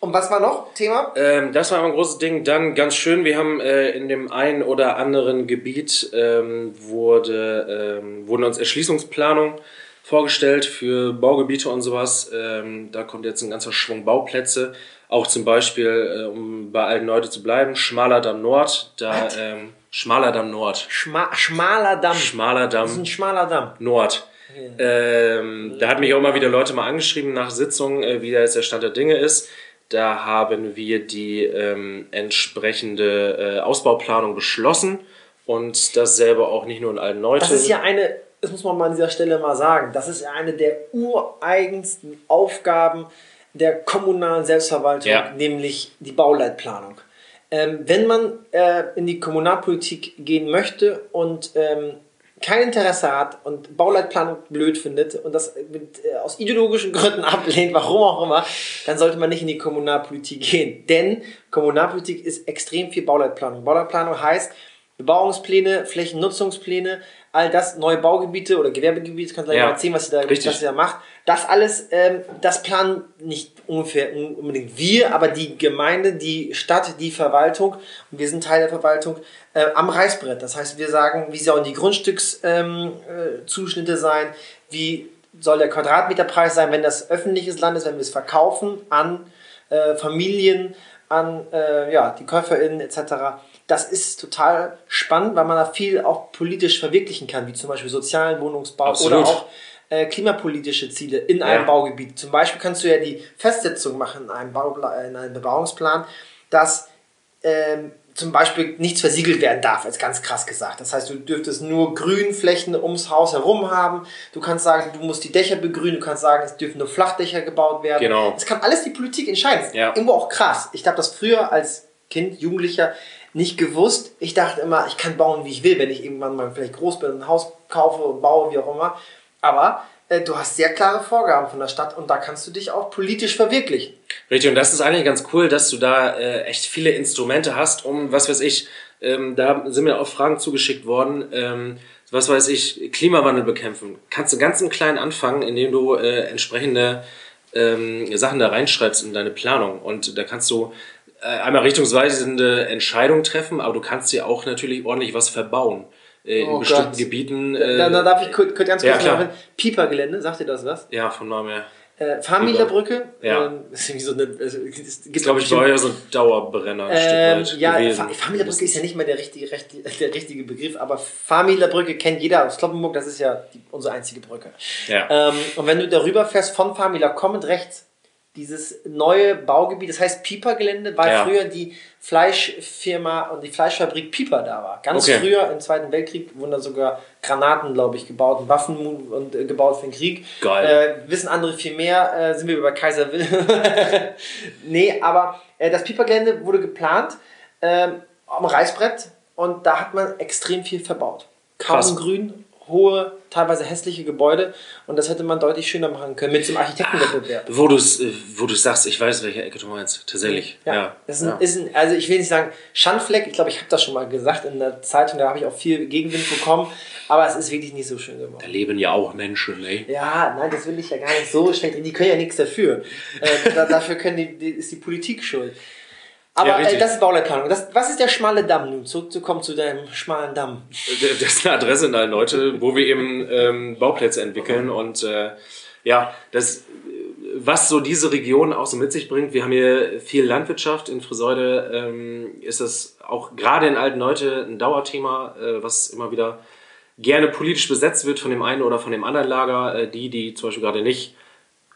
Und was war noch Thema? Ähm, das war ein großes Ding. Dann ganz schön, wir haben äh, in dem einen oder anderen Gebiet ähm, wurde, ähm, wurden uns Erschließungsplanungen vorgestellt für Baugebiete und sowas. Ähm, da kommt jetzt ein ganzer Schwung Bauplätze. Auch zum Beispiel, äh, um bei alten Leute zu bleiben, Schmaler Damm Nord. Da, ähm, Schmaler Damm Nord. Schma schmaler Damm. Schmaler Damm. Das ist ein schmaler Damm. Nord. Ähm, da hat mich auch immer wieder Leute mal angeschrieben nach Sitzungen, äh, wie da jetzt der Stand der Dinge ist. Da haben wir die ähm, entsprechende äh, Ausbauplanung beschlossen und dasselbe auch nicht nur in alten Leute. Das ist ja eine das muss man mal an dieser Stelle mal sagen, das ist eine der ureigensten Aufgaben der kommunalen Selbstverwaltung, ja. nämlich die Bauleitplanung. Ähm, wenn man äh, in die Kommunalpolitik gehen möchte und ähm, kein Interesse hat und Bauleitplanung blöd findet und das mit, äh, aus ideologischen Gründen ablehnt, warum auch immer, dann sollte man nicht in die Kommunalpolitik gehen. Denn Kommunalpolitik ist extrem viel Bauleitplanung. Bauleitplanung heißt Bebauungspläne, Flächennutzungspläne, all das, neue Baugebiete oder Gewerbegebiete, kannst du ja. mal erzählen, was ihr da, was ihr da macht. Das alles, ähm, das planen nicht ungefähr unbedingt wir, aber die Gemeinde, die Stadt, die Verwaltung, und wir sind Teil der Verwaltung, äh, am Reißbrett. Das heißt, wir sagen, wie sollen die Grundstückszuschnitte ähm, äh, sein, wie soll der Quadratmeterpreis sein, wenn das öffentliches Land ist, wenn wir es verkaufen an äh, Familien, an äh, ja, die KäuferInnen etc. Das ist total spannend, weil man da viel auch politisch verwirklichen kann, wie zum Beispiel sozialen Wohnungsbau Absolut. oder auch äh, klimapolitische Ziele in einem ja. Baugebiet. Zum Beispiel kannst du ja die Festsetzung machen in einem, Bau, in einem Bebauungsplan, dass ähm, zum Beispiel nichts versiegelt werden darf, als ganz krass gesagt. Das heißt, du dürftest nur Grünflächen ums Haus herum haben. Du kannst sagen, du musst die Dächer begrünen. Du kannst sagen, es dürfen nur Flachdächer gebaut werden. Genau. Das kann alles die Politik entscheiden. Ja. Irgendwo auch krass. Ich habe das früher als Kind, Jugendlicher nicht gewusst. Ich dachte immer, ich kann bauen, wie ich will, wenn ich irgendwann mal vielleicht groß bin, ein Haus kaufe und baue, wie auch immer. Aber äh, du hast sehr klare Vorgaben von der Stadt und da kannst du dich auch politisch verwirklichen. Richtig, und das ist eigentlich ganz cool, dass du da äh, echt viele Instrumente hast, um, was weiß ich, ähm, da sind mir auch Fragen zugeschickt worden, ähm, was weiß ich, Klimawandel bekämpfen. Kannst du ganz im Kleinen anfangen, indem du äh, entsprechende ähm, Sachen da reinschreibst in deine Planung. Und da kannst du einmal richtungsweisende Entscheidungen treffen, aber du kannst dir auch natürlich ordentlich was verbauen äh, in oh bestimmten Gott. Gebieten. Äh, da, da, darf ich kurz, kurz ganz kurz ja, machen. Piepergelände, sagt ihr das was? Ja, von Namen her. Äh, Farmielerbrücke. Ja. Ähm, ist irgendwie so eine. Also, ist, glaube ich, war ja so ein Dauerbrenner. Ähm, ja, Farmielerbrücke ist ja nicht mehr der richtige, der richtige Begriff, aber Farmielerbrücke kennt jeder aus Kloppenburg, das ist ja die, unsere einzige Brücke. Ja. Ähm, und wenn du darüber fährst, von Farmieler kommend rechts, dieses neue Baugebiet, das heißt Pieper-Gelände, weil ja. früher die Fleischfirma und die Fleischfabrik Pieper da war. Ganz okay. früher im Zweiten Weltkrieg wurden da sogar Granaten, glaube ich, gebaut und Waffen und äh, gebaut für den Krieg. Geil. Äh, wissen andere viel mehr, äh, sind wir bei Kaiser Wilhelm. nee, aber äh, das Pieper-Gelände wurde geplant ähm, am Reißbrett und da hat man extrem viel verbaut. Kaum. Grün, hohe, teilweise hässliche Gebäude und das hätte man deutlich schöner machen können mit dem Architektenwettbewerb. Wo du es äh, wo sagst, ich weiß, welche Ecke du meinst, tatsächlich. Ja, ja. Das ist ein, ja. ist ein, also ich will nicht sagen Schandfleck, ich glaube, ich habe das schon mal gesagt in der Zeitung, da habe ich auch viel Gegenwind bekommen, aber es ist wirklich nicht so schön geworden. Da leben ja auch Menschen, ne? Ja, nein, das will ich ja gar nicht so schlecht, die können ja nichts dafür. äh, da, dafür können die, die, ist die Politik schuld. Aber ja, äh, das ist Bauleitplanung. Das, was ist der schmale Damm nun? Zurückzukommen zu deinem schmalen Damm. Das ist eine Adresse in Allenleute, wo wir eben ähm, Bauplätze entwickeln. Und äh, ja, das, was so diese Region auch so mit sich bringt, wir haben hier viel Landwirtschaft. In Friseute ähm, ist das auch gerade in Altenleute ein Dauerthema, äh, was immer wieder gerne politisch besetzt wird von dem einen oder von dem anderen Lager. Äh, die, die zum Beispiel gerade nicht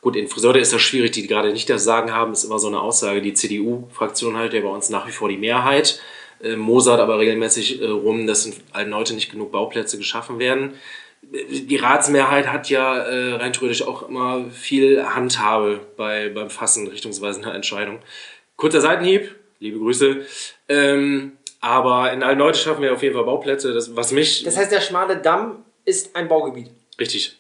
Gut, in Friseure ist das schwierig, die gerade nicht das Sagen haben, ist immer so eine Aussage. Die CDU-Fraktion halt ja bei uns nach wie vor die Mehrheit. Äh, mosert aber regelmäßig äh, rum, dass in allen heute nicht genug Bauplätze geschaffen werden. Die Ratsmehrheit hat ja äh, rein theoretisch auch immer viel Handhabe bei, beim Fassen richtungsweisender Entscheidungen. Kurzer Seitenhieb, liebe Grüße. Ähm, aber in allen Leute schaffen wir auf jeden Fall Bauplätze. Das, was mich das heißt, der schmale Damm ist ein Baugebiet. Richtig.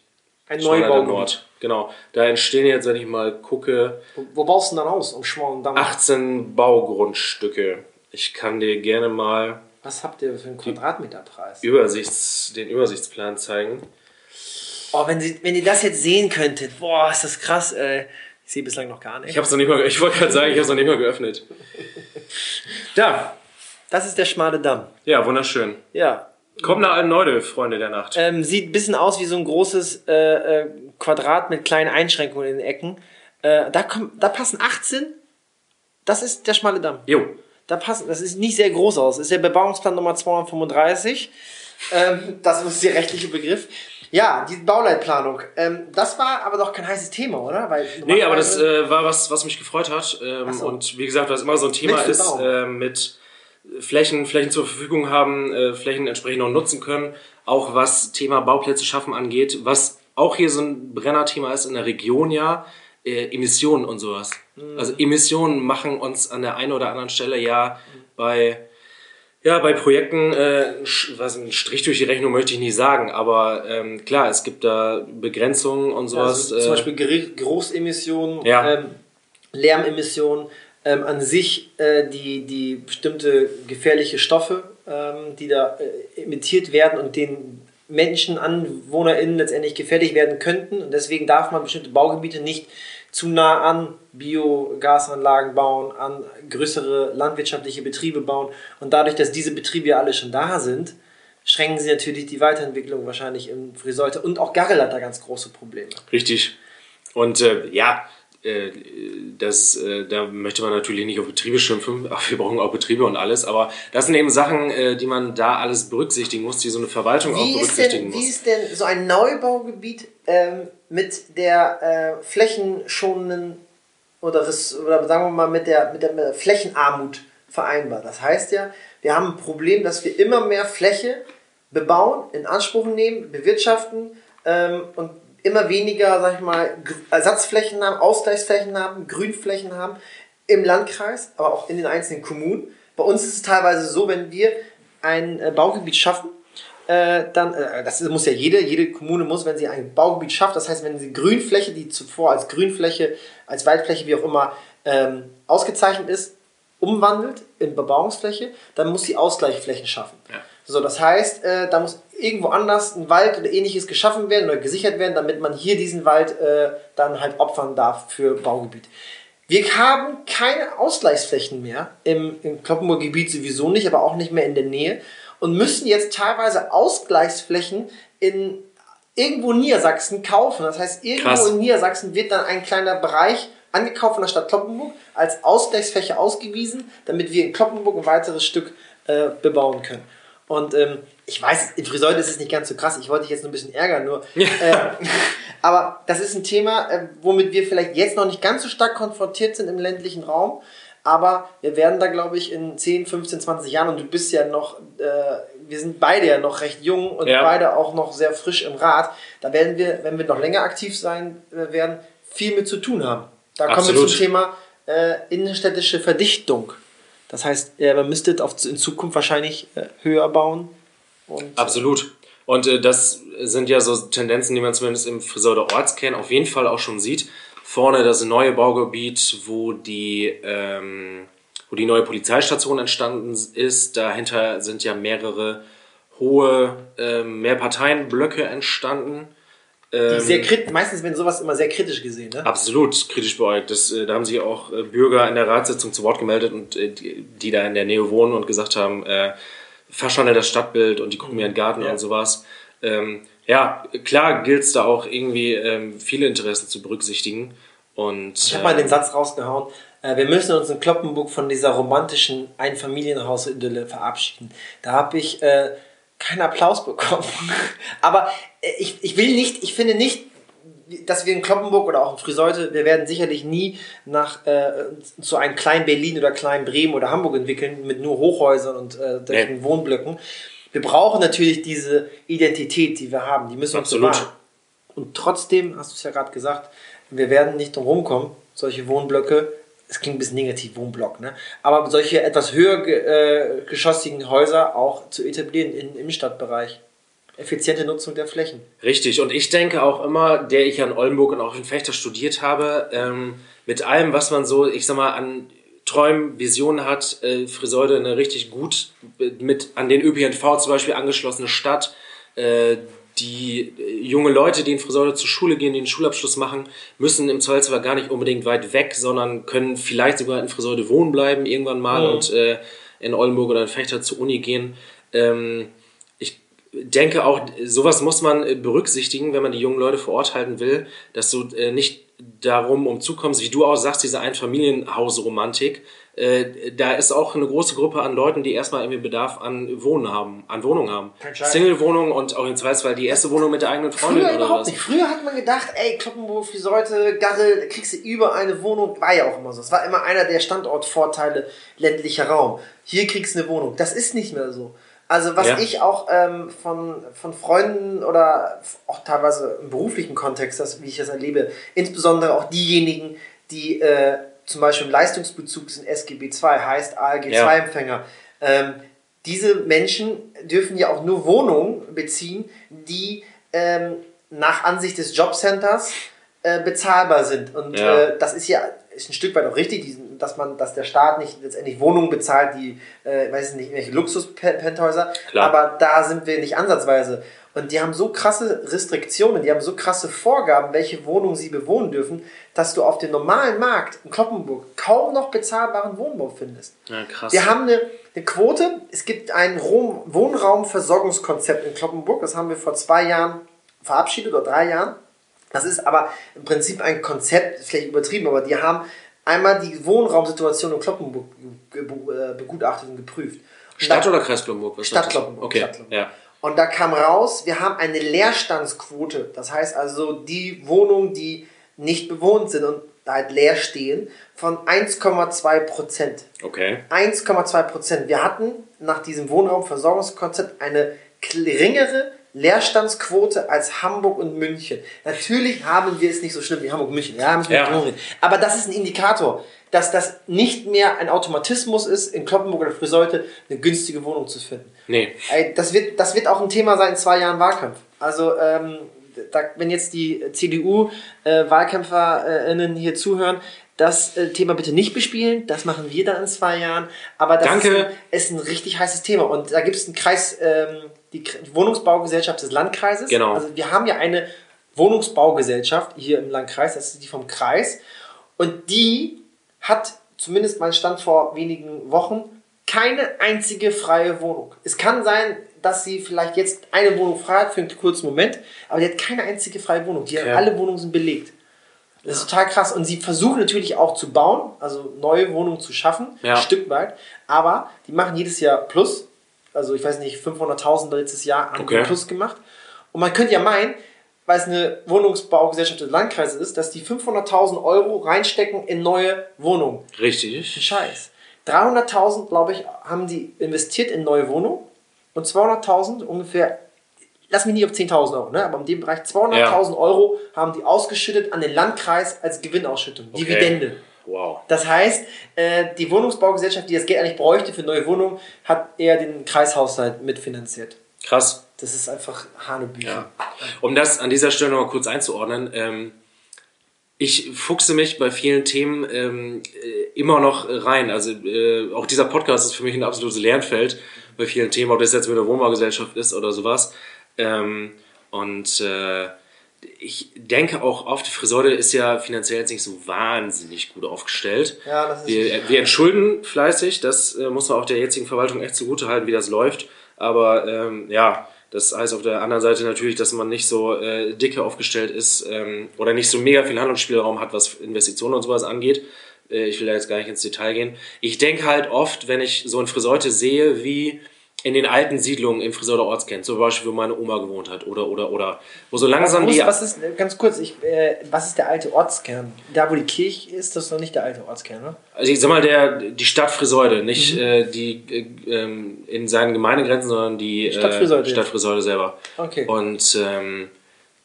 Ein Neubaugebiet. Genau. Da entstehen jetzt, wenn ich mal gucke. Wo, wo baust du denn dann aus am schmalen Damm? 18 Baugrundstücke. Ich kann dir gerne mal. Was habt ihr für einen Quadratmeterpreis? Übersichts, den Übersichtsplan zeigen. Oh, wenn, Sie, wenn ihr das jetzt sehen könntet, boah, ist das krass, ey. Ich sehe bislang noch gar nicht. Ich hab's noch nicht mal, ich wollte gerade sagen, ich habe es noch nicht mal geöffnet. Da. Das ist der schmale Damm. Ja, wunderschön. Ja, Kommt nach Alteneude, Freunde der Nacht. Ähm, sieht ein bisschen aus wie so ein großes äh, äh, Quadrat mit kleinen Einschränkungen in den Ecken. Äh, da, kommt, da passen 18. Das ist der schmale Damm. Jo. Da passen, das sieht nicht sehr groß aus. Das ist der Bebauungsplan Nummer 235. Ähm, das ist der rechtliche Begriff. Ja, die Bauleitplanung. Ähm, das war aber doch kein heißes Thema, oder? Weil nee, aber das äh, war was, was mich gefreut hat. Ähm, so. Und wie gesagt, was immer so ein Thema mit ist äh, mit Flächen, Flächen zur Verfügung haben, äh, Flächen entsprechend noch nutzen können. Auch was Thema Bauplätze schaffen angeht, was auch hier so ein Brennerthema ist in der Region ja, äh, Emissionen und sowas. Mhm. Also Emissionen machen uns an der einen oder anderen Stelle ja bei ja, bei Projekten, äh, was ein Strich durch die Rechnung möchte ich nicht sagen, aber ähm, klar, es gibt da Begrenzungen und sowas. Also zum Beispiel Großemissionen, ja. ähm, Lärmemissionen, ähm, an sich äh, die, die bestimmte gefährliche Stoffe, ähm, die da äh, emittiert werden und denen Menschen, AnwohnerInnen letztendlich gefährlich werden könnten. Und deswegen darf man bestimmte Baugebiete nicht zu nah an Biogasanlagen bauen, an größere landwirtschaftliche Betriebe bauen. Und dadurch, dass diese Betriebe ja alle schon da sind, schränken sie natürlich die Weiterentwicklung wahrscheinlich im Friseute. Und auch Garrel hat da ganz große Probleme. Richtig. Und äh, ja, das, äh, da möchte man natürlich nicht auf Betriebe schimpfen, aber wir brauchen auch Betriebe und alles, aber das sind eben Sachen, äh, die man da alles berücksichtigen muss, die so eine Verwaltung wie auch berücksichtigen denn, muss. Wie ist denn so ein Neubaugebiet ähm, mit der äh, flächenschonenden oder, oder sagen wir mal mit der, mit der Flächenarmut vereinbar? Das heißt ja, wir haben ein Problem, dass wir immer mehr Fläche bebauen, in Anspruch nehmen, bewirtschaften ähm, und immer weniger, sag ich mal, Ersatzflächen haben, Ausgleichsflächen haben, Grünflächen haben im Landkreis, aber auch in den einzelnen Kommunen. Bei uns ist es teilweise so, wenn wir ein äh, Baugebiet schaffen, äh, dann, äh, das muss ja jede, jede Kommune muss, wenn sie ein Baugebiet schafft, das heißt, wenn sie Grünfläche, die zuvor als Grünfläche, als Waldfläche, wie auch immer, ähm, ausgezeichnet ist, umwandelt in Bebauungsfläche, dann muss sie Ausgleichsflächen schaffen. Ja. So, das heißt, äh, da muss irgendwo anders ein Wald oder ähnliches geschaffen werden oder gesichert werden, damit man hier diesen Wald äh, dann halt opfern darf für Baugebiet. Wir haben keine Ausgleichsflächen mehr im, im Kloppenburger Gebiet sowieso nicht, aber auch nicht mehr in der Nähe und müssen jetzt teilweise Ausgleichsflächen in irgendwo Niedersachsen kaufen. Das heißt, irgendwo Krass. in Niedersachsen wird dann ein kleiner Bereich angekauft von der Stadt Kloppenburg als Ausgleichsfläche ausgewiesen, damit wir in Kloppenburg ein weiteres Stück äh, bebauen können. Und ähm, ich weiß, in Friseute ist es nicht ganz so krass. Ich wollte dich jetzt nur ein bisschen ärgern, nur. äh, aber das ist ein Thema, äh, womit wir vielleicht jetzt noch nicht ganz so stark konfrontiert sind im ländlichen Raum. Aber wir werden da, glaube ich, in 10, 15, 20 Jahren, und du bist ja noch, äh, wir sind beide ja noch recht jung und ja. beide auch noch sehr frisch im Rat, da werden wir, wenn wir noch länger aktiv sein äh, werden, viel mit zu tun haben. Da Absolut. kommen wir zum Thema äh, innenstädtische Verdichtung. Das heißt, äh, man müsste in Zukunft wahrscheinlich äh, höher bauen. Und, Absolut. Und äh, das sind ja so Tendenzen, die man zumindest im Friseurder Ortskern auf jeden Fall auch schon sieht. Vorne das neue Baugebiet, wo die, ähm, wo die neue Polizeistation entstanden ist. Dahinter sind ja mehrere hohe äh, Mehrparteienblöcke entstanden. Ähm, sehr kritisch, meistens werden sowas immer sehr kritisch gesehen, ne? Absolut kritisch beäugt. Das, äh, da haben sich auch äh, Bürger in der Ratssitzung zu Wort gemeldet und äh, die, die, da in der Nähe wohnen und gesagt haben, äh, verschandelt das Stadtbild und die gucken mir in den Garten ja. und sowas. Ähm, ja, klar gilt es da auch irgendwie ähm, viele Interessen zu berücksichtigen. Und, ich habe mal den ähm, Satz rausgehauen, wir müssen uns in Kloppenburg von dieser romantischen Einfamilienhaus-Idylle verabschieden. Da habe ich keinen Applaus bekommen. Aber äh, ich, ich will nicht, ich finde nicht, dass wir in Kloppenburg oder auch in Friseute, wir werden sicherlich nie nach äh, zu einem kleinen Berlin oder kleinen Bremen oder Hamburg entwickeln mit nur Hochhäusern und äh, nee. Wohnblöcken. Wir brauchen natürlich diese Identität, die wir haben. Die müssen wir uns bewahren. Und trotzdem, hast du es ja gerade gesagt, wir werden nicht drum rumkommen, solche Wohnblöcke es klingt ein bisschen negativ, Wohnblock, ne? aber solche etwas höher äh, geschossigen Häuser auch zu etablieren im Stadtbereich. Effiziente Nutzung der Flächen. Richtig, und ich denke auch immer, der ich an Oldenburg und auch in Fechter studiert habe, ähm, mit allem, was man so, ich sag mal, an Träumen, Visionen hat, äh, Friseute eine richtig gut mit an den ÖPNV zum Beispiel angeschlossene Stadt, äh, die äh, junge Leute, die in Friseure zur Schule gehen, die einen Schulabschluss machen, müssen im Zweifelsfall gar nicht unbedingt weit weg, sondern können vielleicht sogar in Friseure wohnen bleiben irgendwann mal mhm. und äh, in Oldenburg oder in Fechter zur Uni gehen. Ähm, ich denke auch, sowas muss man äh, berücksichtigen, wenn man die jungen Leute vor Ort halten will, dass du äh, nicht darum umzukommst, wie du auch sagst, diese Einfamilienhausromantik, äh, da ist auch eine große Gruppe an Leuten, die erstmal irgendwie Bedarf an Wohnen haben, an Wohnungen haben. Single-Wohnungen und auch in Zweifelsfall die erste Wohnung mit der eigenen Freundin Früher oder was. Nicht. Früher hat man gedacht, ey, Kloppenburg, Friseute, Garrel, kriegst du über eine Wohnung. War ja auch immer so. Es war immer einer der Standortvorteile ländlicher Raum. Hier kriegst du eine Wohnung. Das ist nicht mehr so. Also was ja. ich auch ähm, von, von Freunden oder auch teilweise im beruflichen Kontext, das, wie ich das erlebe, insbesondere auch diejenigen, die äh, zum Beispiel im Leistungsbezug sind SGB II, heißt ALG II-Empfänger. Ja. Ähm, diese Menschen dürfen ja auch nur Wohnungen beziehen, die ähm, nach Ansicht des Jobcenters äh, bezahlbar sind. Und ja. äh, das ist ja ist ein Stück weit auch richtig. dass man, dass der Staat nicht letztendlich Wohnungen bezahlt, die, äh, weiß ich nicht, irgendwelche Luxus-Penthäuser. Aber da sind wir nicht ansatzweise. Und die haben so krasse Restriktionen, die haben so krasse Vorgaben, welche Wohnungen sie bewohnen dürfen, dass du auf dem normalen Markt in Kloppenburg kaum noch bezahlbaren Wohnbau findest. Ja, krass. Wir haben eine, eine Quote, es gibt ein Wohnraumversorgungskonzept in Kloppenburg, das haben wir vor zwei Jahren verabschiedet oder drei Jahren. Das ist aber im Prinzip ein Konzept, vielleicht übertrieben, aber die haben einmal die Wohnraumsituation in Kloppenburg äh, begutachtet und geprüft. Stadt oder Kreis Kloppenburg? Stadt? Kloppenburg. Okay, Stadt Kloppenburg. ja. Und da kam raus, wir haben eine Leerstandsquote. Das heißt also, die Wohnungen, die nicht bewohnt sind und halt leer stehen, von 1,2 Prozent. Okay. 1,2 Prozent. Wir hatten nach diesem Wohnraumversorgungskonzept eine geringere Leerstandsquote als Hamburg und München. Natürlich haben wir es nicht so schlimm wie Hamburg und München. Ja, müssen wir Ja. reden. Aber das ist ein Indikator, dass das nicht mehr ein Automatismus ist, in Kloppenburg oder Friseute eine günstige Wohnung zu finden. Nee. Das, wird, das wird auch ein Thema sein in zwei Jahren Wahlkampf. Also, ähm, da, wenn jetzt die CDU-WahlkämpferInnen hier zuhören, das äh, Thema bitte nicht bespielen. Das machen wir dann in zwei Jahren. Aber das Danke. Ist, ein, ist ein richtig heißes Thema. Und da gibt es einen Kreis, ähm, die Wohnungsbaugesellschaft des Landkreises. Genau. Also, wir haben ja eine Wohnungsbaugesellschaft hier im Landkreis. Das ist die vom Kreis. Und die hat, zumindest mein Stand vor wenigen Wochen, keine einzige freie Wohnung. Es kann sein, dass sie vielleicht jetzt eine Wohnung frei hat für einen kurzen Moment, aber die hat keine einzige freie Wohnung. Die Okay. alle Wohnungen sind belegt. Das ist total krass. Und sie versuchen natürlich auch zu bauen, also neue Wohnungen zu schaffen, Ja. ein Stück weit. Aber die machen jedes Jahr Plus. Also ich weiß nicht, 500.000 letztes Jahr die Okay. Plus gemacht. Und man könnte ja meinen, weil es eine Wohnungsbaugesellschaft des Landkreises ist, dass die 500.000 Euro reinstecken in neue Wohnungen. Richtig. Scheiß. 300.000, glaube ich, haben die investiert in neue Wohnungen und 200.000 ungefähr, lass mich nicht auf 10.000 Euro, ne? aber in dem Bereich 200.000 Euro haben die ausgeschüttet an den Landkreis als Gewinnausschüttung, Okay. Dividende. Wow. Das heißt, äh, die Wohnungsbaugesellschaft, die das Geld eigentlich bräuchte für neue Wohnungen, hat eher den Kreishaushalt mitfinanziert. Krass. Das ist einfach Hanebüchen. Ja. Um das an dieser Stelle noch mal kurz einzuordnen, ähm, ich fuchse mich bei vielen Themen ähm, äh, immer noch rein. Also äh, auch dieser Podcast ist für mich ein absolutes Lernfeld bei vielen Themen, ob das jetzt mit der Wohnbaugesellschaft ist oder sowas. Ähm, und äh, ich denke auch oft, Friseure ist ja finanziell jetzt nicht so wahnsinnig gut aufgestellt. Ja, das ist wir, wir entschulden fleißig, das äh, muss man auch der jetzigen Verwaltung echt zugute halten, wie das läuft. Aber ähm, ja, das heißt auf der anderen Seite natürlich, dass man nicht so äh, dicke aufgestellt ist ähm, oder nicht so mega viel Handlungsspielraum hat, was Investitionen und sowas angeht. Äh, ich will da jetzt gar nicht ins Detail gehen. Ich denke halt oft, wenn ich so in Friseute sehe, wie in den alten Siedlungen im Friseuter Ortskern, zum Beispiel, wo meine Oma gewohnt hat, oder, oder, oder, wo so langsam was, die. was ist, äh, ganz kurz, ich, äh, was ist der alte Ortskern? Da, wo die Kirche ist, das ist noch nicht der alte Ortskern, ne? Also ich sag mal, der, die Stadt Friseute, nicht äh, die äh, ähm, in seinen Gemeindegrenzen, sondern die Stadt äh, Friseute. Stadt Friseute selber. Okay. Und ähm,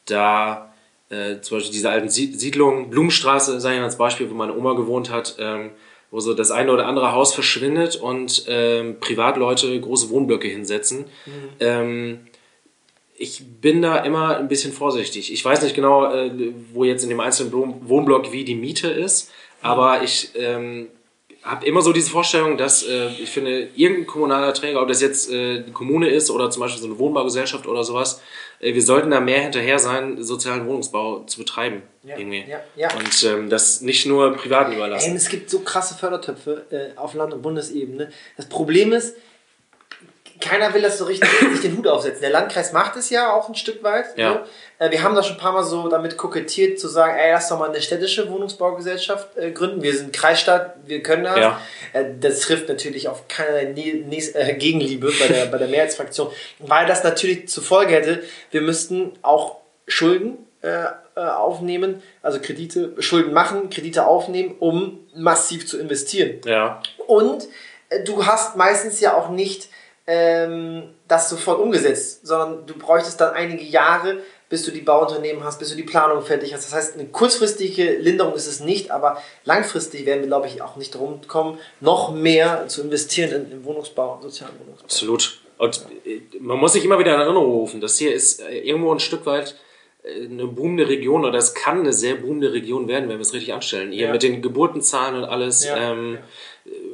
da äh, zum Beispiel diese alten Sie- Siedlungen, Blumenstraße, sage ich mal als Beispiel, wo meine Oma gewohnt hat, ähm, wo so das eine oder andere Haus verschwindet und ähm, Privatleute große Wohnblöcke hinsetzen. Ähm, ich bin da immer ein bisschen vorsichtig. Ich weiß nicht genau, äh, wo jetzt in dem einzelnen Wohn- Wohnblock wie die Miete ist, aber ich ähm, habe immer so diese Vorstellung, dass äh, ich finde, irgendein kommunaler Träger, ob das jetzt äh, die Kommune ist oder zum Beispiel so eine Wohnbaugesellschaft oder sowas, wir sollten da mehr hinterher sein, sozialen Wohnungsbau zu betreiben. Ja, irgendwie. ja, ja. Und ähm, das nicht nur Privaten Ey, überlassen. und es gibt so krasse Fördertöpfe äh, auf Land- und Bundesebene. Das Problem ist, keiner will das so richtig sich den Hut aufsetzen. Der Landkreis macht es ja auch ein Stück weit. Ja. So. Äh, wir haben da schon ein paar Mal so damit kokettiert, zu sagen, ey, lass doch mal eine städtische Wohnungsbaugesellschaft äh, gründen. Wir sind Kreisstadt, wir können das. Ja. Äh, das trifft natürlich auf keinerlei ne ne Gegenliebe bei der, bei der Mehrheitsfraktion, weil das natürlich zur Folge hätte, wir müssten auch Schulden aufnehmen, also Kredite, Schulden machen, Kredite aufnehmen, um massiv zu investieren. Ja, Und du hast meistens ja auch nicht ähm, das sofort umgesetzt, sondern du bräuchtest dann einige Jahre, bis du die Bauunternehmen hast, bis du die Planung fertig hast. Das heißt, eine kurzfristige Linderung ist es nicht, aber langfristig werden wir, glaube ich, auch nicht darum kommen, noch mehr zu investieren in, in Wohnungsbau, sozialen Wohnungsbau. absolut. Und äh, man muss sich immer wieder in Erinnerung rufen, das hier ist äh, irgendwo ein Stück weit eine boomende Region oder es kann eine sehr boomende Region werden, wenn wir es richtig anstellen. Hier Ja. mit den Geburtenzahlen und alles Ja. ähm,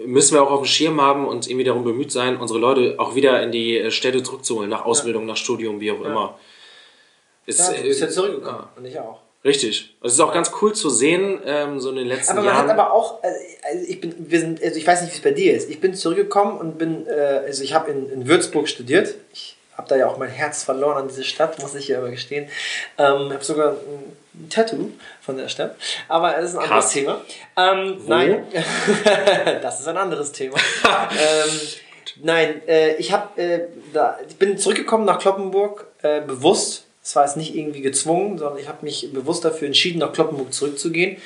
müssen wir auch auf dem Schirm haben und irgendwie darum bemüht sein, unsere Leute auch wieder in die äh, Städte zurückzuholen, nach Ausbildung, nach Studium, wie auch immer. Ist, Ja, du bist ja äh, zurückgekommen und ich auch. Richtig. Es ist auch ganz cool zu sehen, ähm, so in den letzten Aber man Jahren. hat aber auch, also also ich bin, wir sind, also ich weiß nicht, wie es bei dir ist. Ich bin zurückgekommen und bin, äh, also ich habe in, in Würzburg studiert. Ich habe da ja auch mein Herz verloren an diese Stadt, muss ich ja immer gestehen. Ähm, habe sogar ein Tattoo von der Stadt, aber es ist ein anderes Krass. Thema. Ähm, nein, das ist ein anderes Thema. ähm, nein, äh, ich habe, äh, da, ich bin zurückgekommen nach Kloppenburg äh, bewusst. Es war jetzt nicht irgendwie gezwungen, sondern ich habe mich bewusst dafür entschieden, nach Kloppenburg zurückzugehen.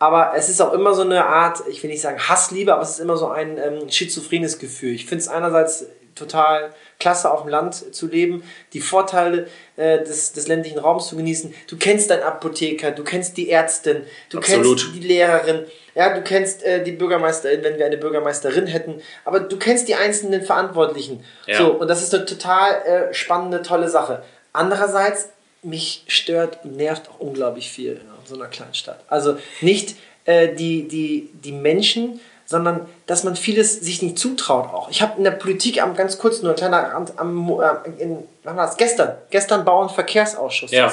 Aber es ist auch immer so eine Art, ich will nicht sagen Hassliebe, aber es ist immer so ein ähm, schizophrenes Gefühl. Ich finde es einerseits total klasse, auf dem Land zu leben, die Vorteile äh, des, des ländlichen Raums zu genießen. Du kennst deinen Apotheker, du kennst die Ärztin, du Absolut. kennst die Lehrerin, ja, du kennst äh, die Bürgermeisterin, wenn wir eine Bürgermeisterin hätten, aber du kennst die einzelnen Verantwortlichen. Ja. So, und das ist eine total äh, spannende, tolle Sache. Andererseits, mich stört und nervt auch unglaublich viel in so einer kleinen Stadt. Also nicht äh, die, die, die Menschen, sondern dass man vieles sich nicht zutraut auch. Ich habe in der Politik am ganz kurz nur ein kleiner am, am, äh, in, wann war das? Gestern, gestern Bau- und Verkehrsausschuss. Ja.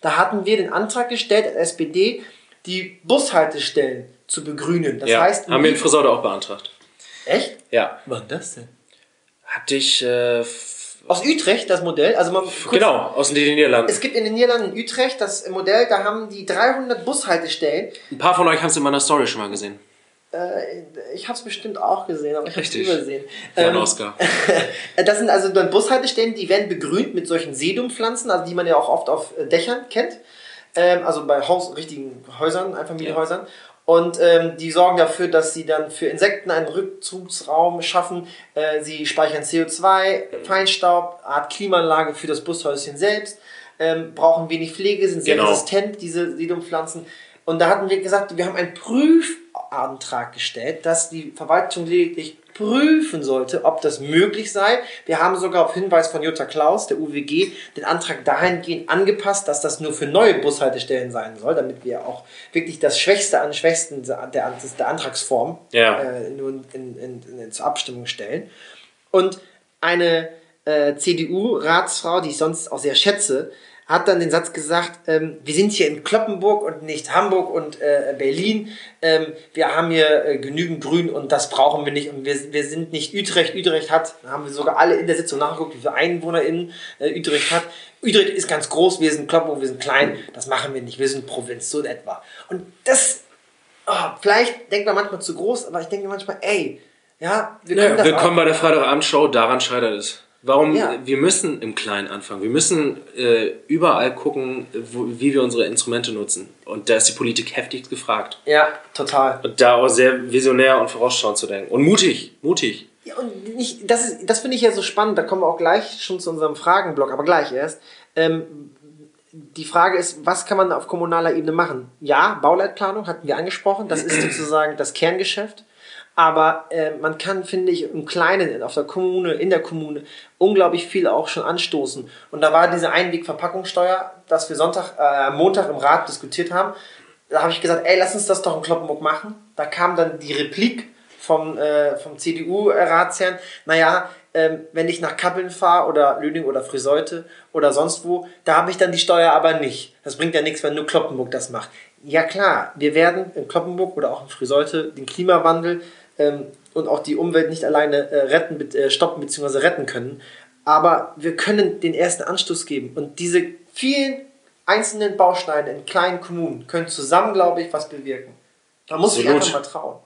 Da hatten wir den Antrag gestellt als SPD, die Bushaltestellen zu begrünen. Das ja, heißt, haben wir in Frisaude auch beantragt. echt? Ja. Wann das denn? Hatte ich, äh, Aus Utrecht das Modell, also man kurz- genau, aus den Niederlanden. Es gibt in den Niederlanden in Utrecht das Modell, da haben die 300 Bushaltestellen. Ein paar von euch haben es in meiner Story schon mal gesehen. Äh, ich habe es bestimmt auch gesehen, aber ich habe es übersehen. Ähm, Oscar. das sind also dann Bushaltestellen, die werden begrünt mit solchen Sedumpflanzen, also die man ja auch oft auf äh, Dächern kennt. Ähm, also bei Haus, richtigen Häusern, Einfamilienhäusern. Und ähm, die sorgen dafür, dass sie dann für Insekten einen Rückzugsraum schaffen. Äh, sie speichern CO2, Feinstaub, Art Klimaanlage für das Bushäuschen selbst, ähm, brauchen wenig Pflege, sind sehr Genau. resistent, diese Sedumpflanzen. Und da hatten wir gesagt, wir haben einen Prüfantrag gestellt, dass die Verwaltung lediglich prüfen sollte, ob das möglich sei. Wir haben sogar auf Hinweis von Jutta Klaus, der UWG, den Antrag dahingehend angepasst, dass das nur für neue Bushaltestellen sein soll, damit wir auch wirklich das Schwächste an Schwächsten der, der, der Antragsform Ja. äh, nun in, in, in, zur Abstimmung stellen. Und eine äh, CDU-Ratsfrau, die ich sonst auch sehr schätze, hat dann den Satz gesagt, ähm, wir sind hier in Kloppenburg und nicht Hamburg und äh, Berlin. Ähm, wir haben hier äh, genügend Grün und das brauchen wir nicht. Und wir, wir sind nicht Utrecht. Utrecht hat, da haben wir sogar alle in der Sitzung nachgeguckt, wie viele EinwohnerInnen äh, Utrecht hat. Utrecht ist ganz groß, wir sind Kloppenburg, wir sind klein. Das machen wir nicht, wir sind Provinz, so in etwa. Und das, oh, vielleicht denkt man manchmal zu groß, aber ich denke manchmal, ey, ja, wir können Ja, das auch. willkommen bei der Freitagabendshow, daran scheitert es. Warum? Ja. Wir müssen im Kleinen anfangen. Wir müssen äh, überall gucken, wo, wie wir unsere Instrumente nutzen. Und da ist die Politik heftig gefragt. Ja, total. Und da auch sehr visionär und vorausschauend zu denken. Und mutig, mutig. Ja, und nicht, das ist, das finde ich ja so spannend, da kommen wir auch gleich schon zu unserem Fragenblock, aber gleich erst. Ähm, die Frage ist, was kann man auf kommunaler Ebene machen? Ja, Bauleitplanung hatten wir angesprochen, das ist sozusagen das Kerngeschäft. Aber äh, man kann, finde ich, im Kleinen, auf der Kommune, in der Kommune, unglaublich viel auch schon anstoßen. Und da war diese Einwegverpackungssteuer, dass wir Sonntag, äh, Montag im Rat diskutiert haben. Da habe ich gesagt, ey, lass uns das doch in Kloppenburg machen. Da kam dann die Replik vom, äh, vom CDU-Ratsherrn, naja, ähm, wenn ich nach Kappeln fahre oder Lüning oder Friseute oder sonst wo, da habe ich dann die Steuer aber nicht. Das bringt ja nichts, wenn nur Kloppenburg das macht. Ja klar, wir werden in Kloppenburg oder auch in Friseute den Klimawandel ähm, und auch die Umwelt nicht alleine äh, retten, äh, stoppen bzw. retten können. Aber wir können den ersten Anstoß geben. Und diese vielen einzelnen Bausteine in kleinen Kommunen können zusammen, glaube ich, was bewirken. Man muss sich Absolut. einfach mal trauen.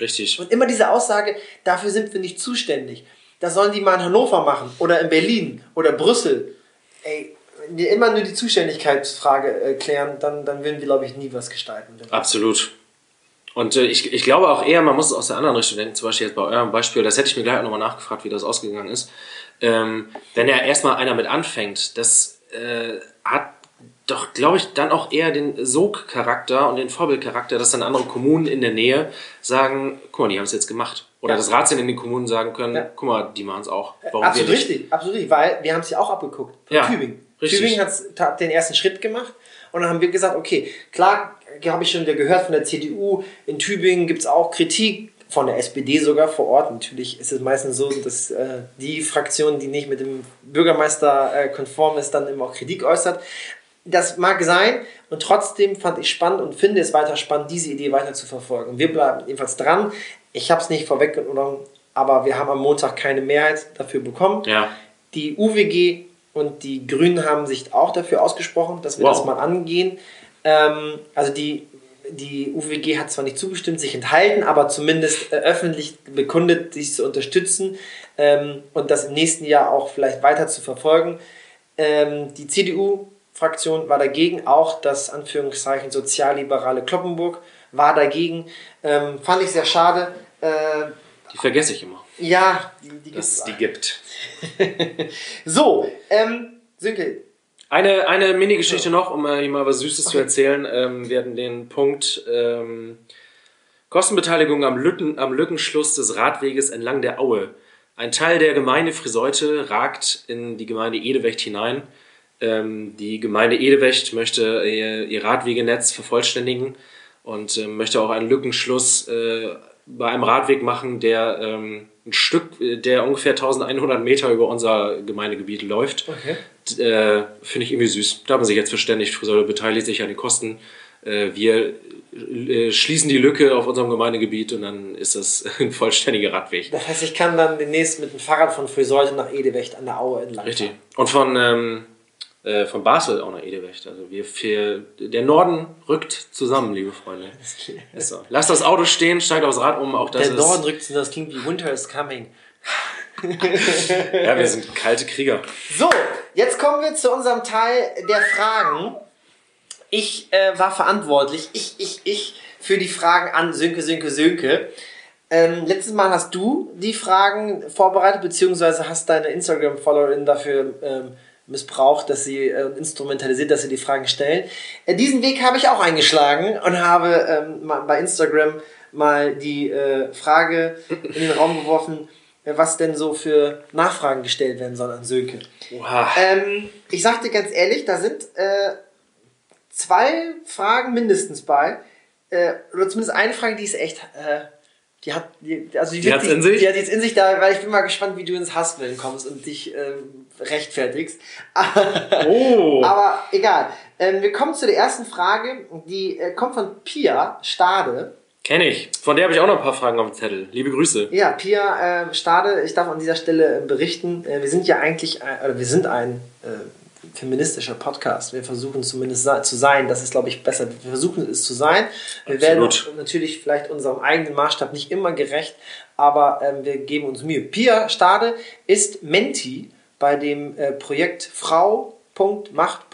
Richtig. Und immer diese Aussage, dafür sind wir nicht zuständig. Das sollen die mal in Hannover machen oder in Berlin oder Brüssel. Ey, wenn wir immer nur die Zuständigkeitsfrage äh, klären, dann, dann werden wir, glaube ich, nie was gestalten. Absolut. Und äh, ich, ich glaube auch eher, man muss es aus der anderen Richtung denken. Zum Beispiel jetzt bei eurem Beispiel, das hätte ich mir gleich nochmal nachgefragt, wie das ausgegangen ist. Ähm, wenn ja erstmal einer mit anfängt, das äh, hat doch, glaube ich, dann auch eher den Sogcharakter und den Vorbildcharakter, dass dann andere Kommunen in der Nähe sagen, guck mal, die haben es jetzt gemacht. oder Ja. das Ratsherren in den Kommunen sagen können, Ja. guck mal, die machen es auch. Warum absolut richtig, absolut richtig, weil wir haben es ja auch abgeguckt. Von Ja, Tübingen. richtig. Tübingen hat den ersten Schritt gemacht und dann haben wir gesagt, okay, klar, habe ich schon wieder gehört von der CDU, in Tübingen gibt es auch Kritik, von der SPD sogar vor Ort. Natürlich ist es meistens so, dass äh, die Fraktion, die nicht mit dem Bürgermeister äh, konform ist, dann immer auch Kritik äußert. Das mag sein und trotzdem fand ich spannend und finde es weiter spannend, diese Idee weiter zu verfolgen. Wir bleiben ebenfalls dran. Ich habe es nicht vorweggenommen, aber wir haben am Montag keine Mehrheit dafür bekommen. Ja. Die UWG und die Grünen haben sich auch dafür ausgesprochen, dass wir Wow. das mal angehen. Ähm, also die, die UWG hat zwar nicht zugestimmt, sich enthalten, aber zumindest äh, öffentlich bekundet, sich zu unterstützen ähm, und das im nächsten Jahr auch vielleicht weiter zu verfolgen. Ähm, die CDU-Fraktion war dagegen, auch das Anführungszeichen sozialliberale Kloppenburg war dagegen. Ähm, fand ich sehr schade. Äh, Die vergesse ich immer, ja, die, die dass es die gibt. So, ähm, Sönke, Eine, eine Mini-Geschichte noch, um äh, hier mal was Süßes zu erzählen. Ähm, wir hatten den Punkt ähm, Kostenbeteiligung am, Lücken, am Lückenschluss des Radweges entlang der Aue. Ein Teil der Gemeinde Friseute ragt in die Gemeinde Edewecht hinein. Ähm, die Gemeinde Edewecht möchte ihr, ihr Radwegenetz vervollständigen und ähm, möchte auch einen Lückenschluss äh, bei einem Radweg machen, der ähm, ein Stück, äh, der ungefähr 1100 Meter über unser Gemeindegebiet läuft. Okay. Äh, Finde ich irgendwie süß. Da haben sie sich jetzt verständigt. Friseute beteiligt sich an den Kosten. Äh, wir äh, schließen die Lücke auf unserem Gemeindegebiet und dann ist das ein vollständiger Radweg. Das heißt, ich kann dann demnächst mit dem Fahrrad von Friseute nach Edewecht an der Aue entlang. Richtig. Und von, ähm, äh, von Basel auch nach Edewecht. Also wir für, der Norden rückt zusammen, liebe Freunde. Ist so. Lasst das Auto stehen, steigt aufs Rad um. Auch das Der Norden drückt zu, das klingt wie Winter is coming. Ja, wir sind kalte Krieger. So, jetzt kommen wir zu unserem Teil der Fragen. Ich äh, war verantwortlich, ich, ich, ich, für die Fragen an Sönke, Sönke, Sönke. Ähm, letztes Mal hast du die Fragen vorbereitet, beziehungsweise hast deine Instagram-Followerin dafür ähm, missbraucht, dass sie äh, instrumentalisiert, dass sie die Fragen stellen. Äh, diesen Weg habe ich auch eingeschlagen und habe ähm, bei Instagram mal die äh, Frage in den Raum geworfen, was denn so für Nachfragen gestellt werden sollen an Sönke. Oha. Ähm, ich sag dir ganz ehrlich, da sind äh, zwei Fragen mindestens bei. Äh, oder zumindest eine Frage, die ist echt. Äh, die hat, die, also die, Die sich- in sich? Die hat jetzt in sich da, weil ich bin mal gespannt, wie du ins Hasswillen kommst und dich ähm, rechtfertigst. Oh. Aber egal. Ähm, wir kommen zu der ersten Frage. Die äh, kommt von Pia Stade. Kenne ich. Von der habe ich auch noch ein paar Fragen auf dem Zettel. Liebe Grüße. Ja, Pia äh, Stade, ich darf an dieser Stelle äh, berichten, äh, wir sind ja eigentlich, ein, oder wir sind ein äh, feministischer Podcast. Wir versuchen zumindest zu sein, das ist glaube ich besser. Wir versuchen es zu sein. Wir werden Absolut. auch natürlich vielleicht unserem eigenen Maßstab nicht immer gerecht, aber ähm, wir geben uns Mühe. Pia Stade ist Menti bei dem äh, Projekt Frau. Macht.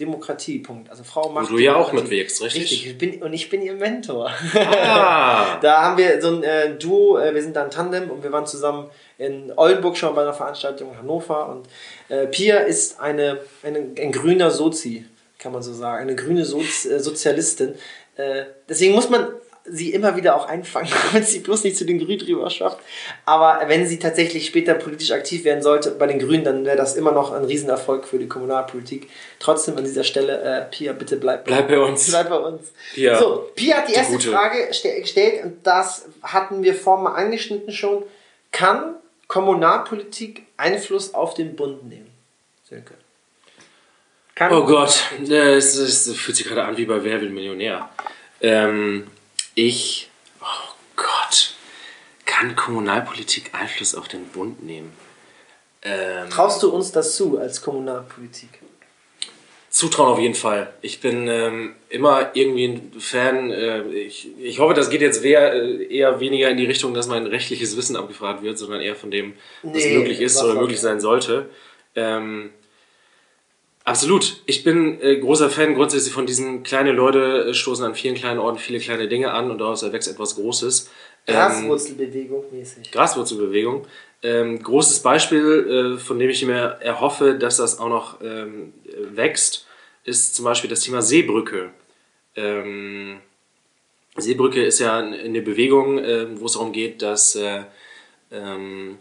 Demokratie. Also Frau macht. du ja auch mitwirkst, richtig? Richtig. Ich bin, und ich bin ihr Mentor. Ah. Da haben wir so ein äh, Duo, äh, wir sind da ein Tandem und wir waren zusammen in Oldenburg schon bei einer Veranstaltung in Hannover und äh, Pia ist eine, eine, ein grüner Sozi, kann man so sagen, eine grüne Sozi äh, Sozialistin. Äh, deswegen muss man sie immer wieder auch einfangen, damit sie bloß nicht zu den Grünen drüber schafft. Aber wenn sie tatsächlich später politisch aktiv werden sollte bei den Grünen, dann wäre das immer noch ein Riesenerfolg für die Kommunalpolitik. Trotzdem an dieser Stelle, äh, Pia, bitte bleib, Bleib bei uns. Bleib bei uns. Pia, so, Pia hat die, die erste Gute. Frage ste gestellt und das hatten wir vorhin mal angeschnitten schon. Kann Kommunalpolitik Einfluss auf den Bund nehmen? Sönke. Kann Oh Gott, äh, es, fühlt sich gerade an wie bei Wer Millionär. Ähm, ich, oh Gott, kann Kommunalpolitik Einfluss auf den Bund nehmen? Ähm, Traust du uns das zu als Kommunalpolitik? Zutrauen auf jeden Fall. Ich bin ähm, immer irgendwie ein Fan. Äh, ich, ich hoffe, das geht jetzt eher, äh, eher weniger in die Richtung, dass mein rechtliches Wissen abgefragt wird, sondern eher von dem, was Nee, möglich ist oder möglich sein sollte. Ähm, absolut. Ich bin äh, großer Fan grundsätzlich von diesen kleinen Leute äh, stoßen an vielen kleinen Orten viele kleine Dinge an und daraus erwächst etwas Großes. Ähm, Graswurzelbewegung mäßig. Graswurzelbewegung. Ähm, großes Beispiel, äh, von dem ich mir erhoffe, dass das auch noch ähm, wächst, ist zum Beispiel das Thema Seebrücke. Ähm, Seebrücke ist ja eine Bewegung, äh, wo es darum geht, dass äh, ähm,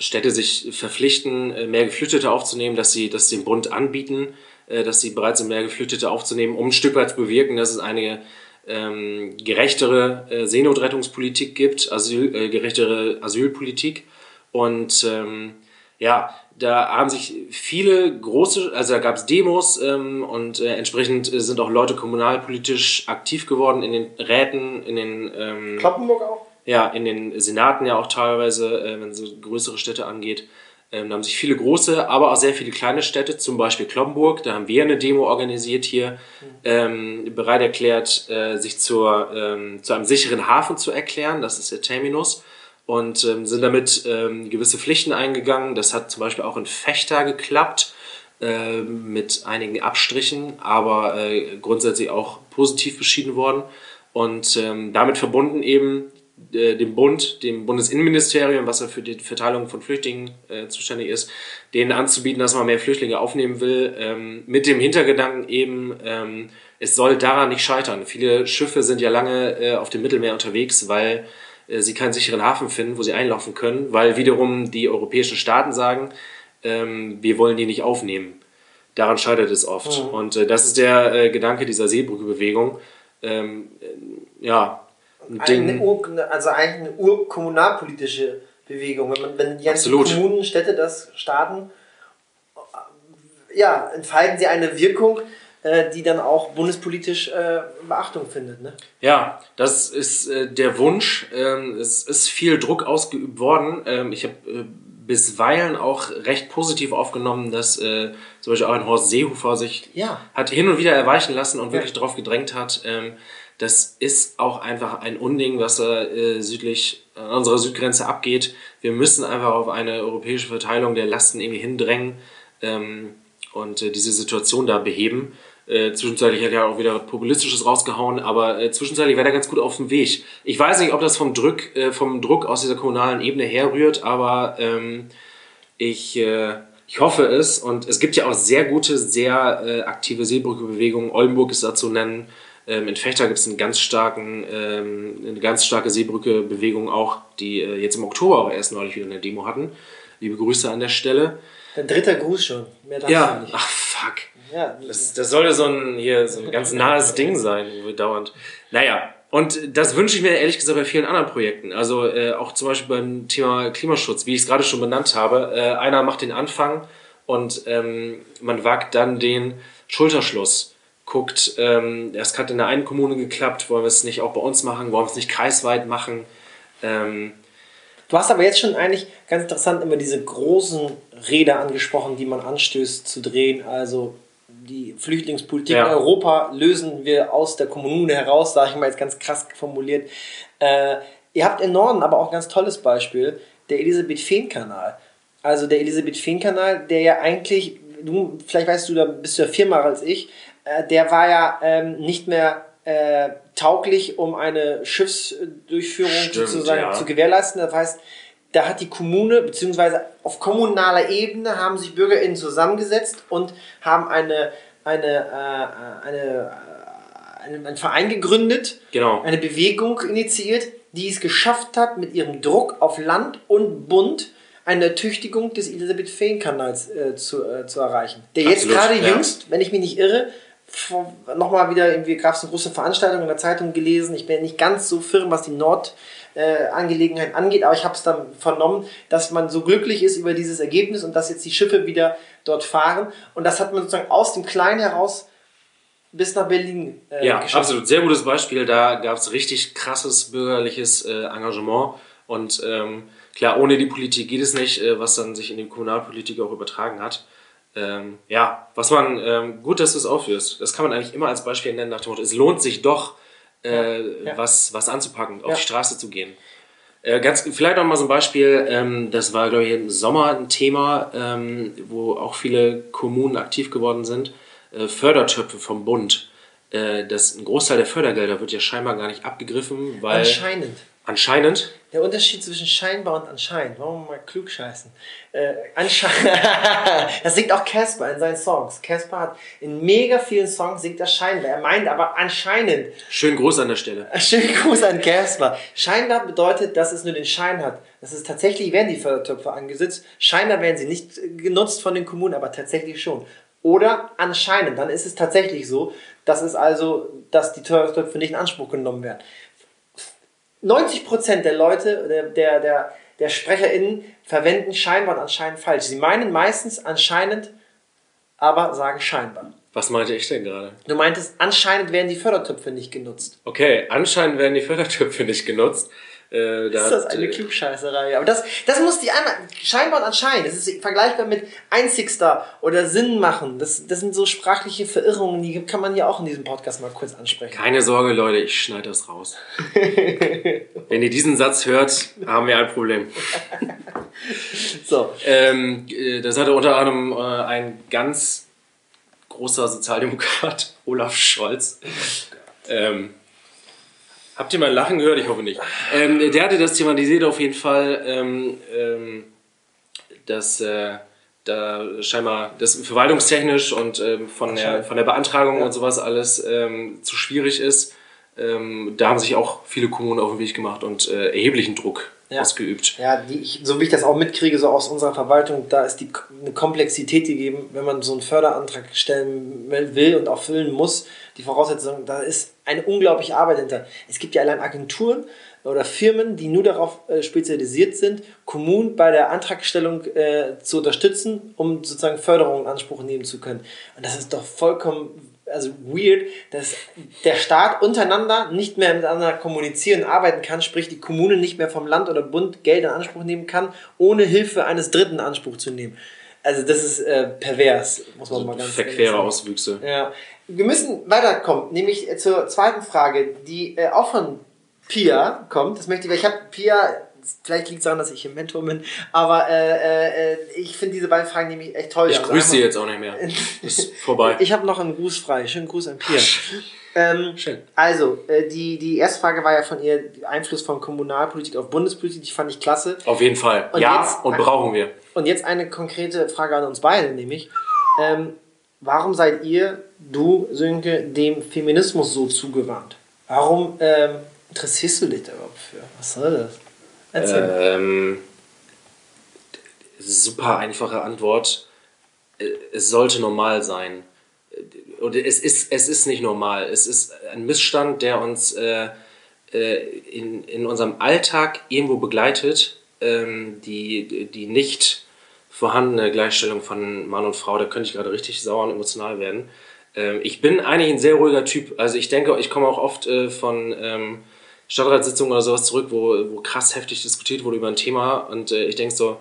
Städte sich verpflichten, äh, mehr Geflüchtete aufzunehmen, dass sie das dem Bund anbieten, äh, dass sie bereit sind, mehr Geflüchtete aufzunehmen, um ein Stück weit zu bewirken, dass es eine ähm, gerechtere äh, Seenotrettungspolitik gibt, Asyl, äh, gerechtere Asylpolitik. Und ähm, ja, da haben sich viele große, also da gab es Demos ähm, und äh, entsprechend sind auch Leute kommunalpolitisch aktiv geworden in den Räten, in den ähm, Kloppenburg auch? Ja, in den Senaten ja auch teilweise, äh, wenn es so größere Städte angeht. Ähm, da haben sich viele große, aber auch sehr viele kleine Städte, zum Beispiel Kloppenburg, da haben wir eine Demo organisiert hier, ähm, bereit erklärt, äh, sich zur, ähm, zu einem sicheren Hafen zu erklären, das ist der Terminus, und ähm, sind damit ähm, gewisse Pflichten eingegangen. Das hat zum Beispiel auch in Fechter geklappt, äh, mit einigen Abstrichen, aber äh, grundsätzlich auch positiv beschieden worden. Und ähm, damit verbunden eben äh, dem Bund, dem Bundesinnenministerium, was ja für die Verteilung von Flüchtlingen äh, zuständig ist, denen anzubieten, dass man mehr Flüchtlinge aufnehmen will, ähm, mit dem Hintergedanken eben, ähm, es soll daran nicht scheitern. Viele Schiffe sind ja lange äh, auf dem Mittelmeer unterwegs, weil äh, sie keinen sicheren Hafen finden, wo sie einlaufen können, weil wiederum die europäischen Staaten sagen, ähm, wir wollen die nicht aufnehmen. Daran scheitert es oft. Mhm. Und äh, das ist der Gedanke dieser Seebrücke-Bewegung. Ähm, ja, eine Ur, also eigentlich eine urkommunalpolitische Bewegung. Wenn, man, wenn die ganzen Kommunen, Städte das starten, ja, entfalten sie eine Wirkung, äh, die dann auch bundespolitisch äh, Beachtung findet. Ne? Ja, das ist äh, der Wunsch. Ähm, es ist viel Druck ausgeübt worden. Ähm, ich habe äh, bisweilen auch recht positiv aufgenommen, dass zum Beispiel auch ein Horst Seehofer sich ja. hat hin und wieder erweichen lassen und wirklich darauf gedrängt hat, ähm, das ist auch einfach ein Unding, was da äh, südlich an unserer Südgrenze abgeht. Wir müssen einfach auf eine europäische Verteilung der Lasten irgendwie hindrängen ähm, und äh, diese Situation da beheben. Äh, zwischenzeitlich hat er auch wieder Populistisches rausgehauen, aber äh, zwischenzeitlich wäre er ganz gut auf dem Weg. Ich weiß nicht, ob das vom Druck, äh, vom Druck aus dieser kommunalen Ebene herrührt, aber ähm, ich, äh, ich hoffe es. Und es gibt ja auch sehr gute, sehr äh, aktive Seebrücke-Bewegungen. Oldenburg ist da zu nennen. Ähm, in Fechter gibt es einen ganz starken, ähm, eine ganz starke Seebrücke-Bewegung auch, die äh, jetzt im Oktober auch erst neulich wieder eine Demo hatten. Liebe Grüße an der Stelle. Dein dritter Gruß schon. Mehr darfst ja. nicht. Ach fuck. Ja. Das, das sollte so ein, hier, so ein ganz nahes Ding sein, dauernd. Naja, und das wünsche ich mir ehrlich gesagt bei vielen anderen Projekten. Also äh, auch zum Beispiel beim Thema Klimaschutz, wie ich es gerade schon benannt habe. Äh, einer macht den Anfang und ähm, man wagt dann den Schulterschluss guckt, ähm, es hat in der einen Kommune geklappt, wollen wir es nicht auch bei uns machen, wollen wir es nicht kreisweit machen. Ähm, du hast aber jetzt schon eigentlich ganz interessant immer diese großen Räder angesprochen, die man anstößt zu drehen. Also die Flüchtlingspolitik ja. in Europa lösen wir aus der Kommune heraus, sage ich mal jetzt ganz krass formuliert. Äh, ihr habt in Norden aber auch ein ganz tolles Beispiel, der Elisabeth-Fehn-Kanal. Also der Elisabeth-Fehn-Kanal, der ja eigentlich, du, vielleicht weißt du, da bist du ja viermal als ich, äh, der war ja ähm, nicht mehr äh, tauglich, um eine Schiffsdurchführung Stimmt, sozusagen ja. zu gewährleisten. Das heißt, da hat die Kommune, beziehungsweise auf kommunaler Ebene haben sich BürgerInnen zusammengesetzt und haben eine, eine, äh, eine, äh, eine, einen Verein gegründet, genau. eine Bewegung initiiert, die es geschafft hat, mit ihrem Druck auf Land und Bund eine Ertüchtigung des Elisabeth-Fehn-Kanals äh, zu, äh, zu erreichen. Der jetzt gerade ja. jüngst, wenn ich mich nicht irre, nochmal wieder, irgendwie gab es eine große Veranstaltung in der Zeitung gelesen. Ich bin nicht ganz so firm, was die Nordangelegenheit äh, angeht, aber ich habe es dann vernommen, dass man so glücklich ist über dieses Ergebnis und dass jetzt die Schiffe wieder dort fahren. Und das hat man sozusagen aus dem Kleinen heraus bis nach Berlin äh, Ja, geschafft. absolut. Sehr gutes Beispiel. Da gab es richtig krasses bürgerliches äh, Engagement. Und ähm, klar, ohne die Politik geht es nicht, äh, was dann sich in die Kommunalpolitik auch übertragen hat ähm, ja, was man, ähm, gut, dass du es aufführst. Das kann man eigentlich immer als Beispiel nennen nach dem Motto, es lohnt sich doch, äh, ja. Was, was anzupacken, auf ja. die Straße zu gehen. Äh, ganz, vielleicht noch mal so ein Beispiel, ähm, das war, glaube ich, im Sommer ein Thema, ähm, wo auch viele Kommunen aktiv geworden sind. Äh, Fördertöpfe vom Bund. Äh, das, ein Großteil der Fördergelder wird ja scheinbar gar nicht abgegriffen, weil. Anscheinend. Anscheinend? Der Unterschied zwischen scheinbar und anscheinend. Warum mal klug scheißen? Äh, anscheinend. das singt auch Casper in seinen Songs. Casper hat in mega vielen Songs singt er scheinbar. Er meint aber anscheinend. Schönen Gruß an der Stelle. Schönen Gruß an Casper. Scheinbar bedeutet, dass es nur den Schein hat. Das ist tatsächlich werden die Fördertöpfe angesetzt. Scheinbar werden sie nicht genutzt von den Kommunen, aber tatsächlich schon. Oder anscheinend, dann ist es tatsächlich so, dass es also, dass die Fördertöpfe nicht in Anspruch genommen werden. 90% der Leute, der, der, der, der SprecherInnen verwenden scheinbar und anscheinend falsch. Sie meinen meistens anscheinend, aber sagen scheinbar. Was meinte ich denn gerade? Du meintest, anscheinend werden die Fördertöpfe nicht genutzt. Okay, anscheinend werden die Fördertöpfe nicht genutzt. Äh, da ist das eine äh, Klugscheißerei? Aber das, das muss die einmal, scheinbar und anscheinend, das ist vergleichbar mit Einzigster oder Sinn machen. Das, das sind so sprachliche Verirrungen, die kann man hier auch in diesem Podcast mal kurz ansprechen. Keine Sorge, Leute, ich schneide das raus. Wenn ihr diesen Satz hört, haben wir ein Problem. so. Ähm, äh, das hatte unter anderem äh, ein ganz großer Sozialdemokrat, Olaf Scholz. Ähm, Habt ihr mal Lachen gehört? Ich hoffe nicht. Ähm, der hatte das thematisiert auf jeden Fall, ähm, ähm, dass äh, da scheinbar das verwaltungstechnisch und ähm, von, der, von der Beantragung ja. und sowas alles ähm, zu schwierig ist. Ähm, da haben sich auch viele Kommunen auf den Weg gemacht und äh, erheblichen Druck ja. ausgeübt. Ja, die, ich, so wie ich das auch mitkriege, so aus unserer Verwaltung, da ist die eine Komplexität gegeben, wenn man so einen Förderantrag stellen will und auch füllen muss. Die Voraussetzung, da ist eine unglaubliche Arbeit hinter. Es gibt ja allein Agenturen oder Firmen, die nur darauf äh, spezialisiert sind, Kommunen bei der Antragstellung äh, zu unterstützen, um sozusagen Förderungen in Anspruch nehmen zu können. Und das ist doch vollkommen also weird, dass der Staat untereinander nicht mehr miteinander kommunizieren, arbeiten kann, sprich die Kommune nicht mehr vom Land oder Bund Geld in Anspruch nehmen kann, ohne Hilfe eines Dritten in Anspruch zu nehmen. Also das ist äh, pervers, muss man also mal ganz Verquere Auswüchse. Ja. Wir müssen weiterkommen, nämlich zur zweiten Frage, die äh, auch von Pia kommt. Das möchte ich, weil ich habe Pia vielleicht liegt es daran, dass ich im Mentor bin, aber äh, äh, ich finde diese beiden Fragen nämlich echt toll. Ich also grüße sie jetzt auch nicht mehr. Ist vorbei. Ich habe noch einen Gruß frei. Schönen Gruß an Pia. Ähm, Schön. Also, äh, die, die erste Frage war ja von ihr Einfluss von Kommunalpolitik auf Bundespolitik. Die fand ich klasse. Auf jeden Fall. Und ja, jetzt, und brauchen wir. Und jetzt eine konkrete Frage an uns beide, nämlich, ähm, warum seid ihr, du, Sönke, dem Feminismus so zugewandt? Warum ähm, interessierst du dich da überhaupt für? Was soll das? Ähm, super einfache Antwort. Äh, es sollte normal sein. Oder es ist, es ist nicht normal. Es ist ein Missstand, der uns äh, äh, in, in unserem Alltag irgendwo begleitet. Ähm, die, die nicht vorhandene Gleichstellung von Mann und Frau, da könnte ich gerade richtig sauer und emotional werden. Ähm, ich bin eigentlich ein sehr ruhiger Typ. Also ich denke, ich komme auch oft äh, von ähm, Stadtratssitzung oder sowas zurück, wo, wo krass heftig diskutiert wurde über ein Thema. Und äh, ich denke so,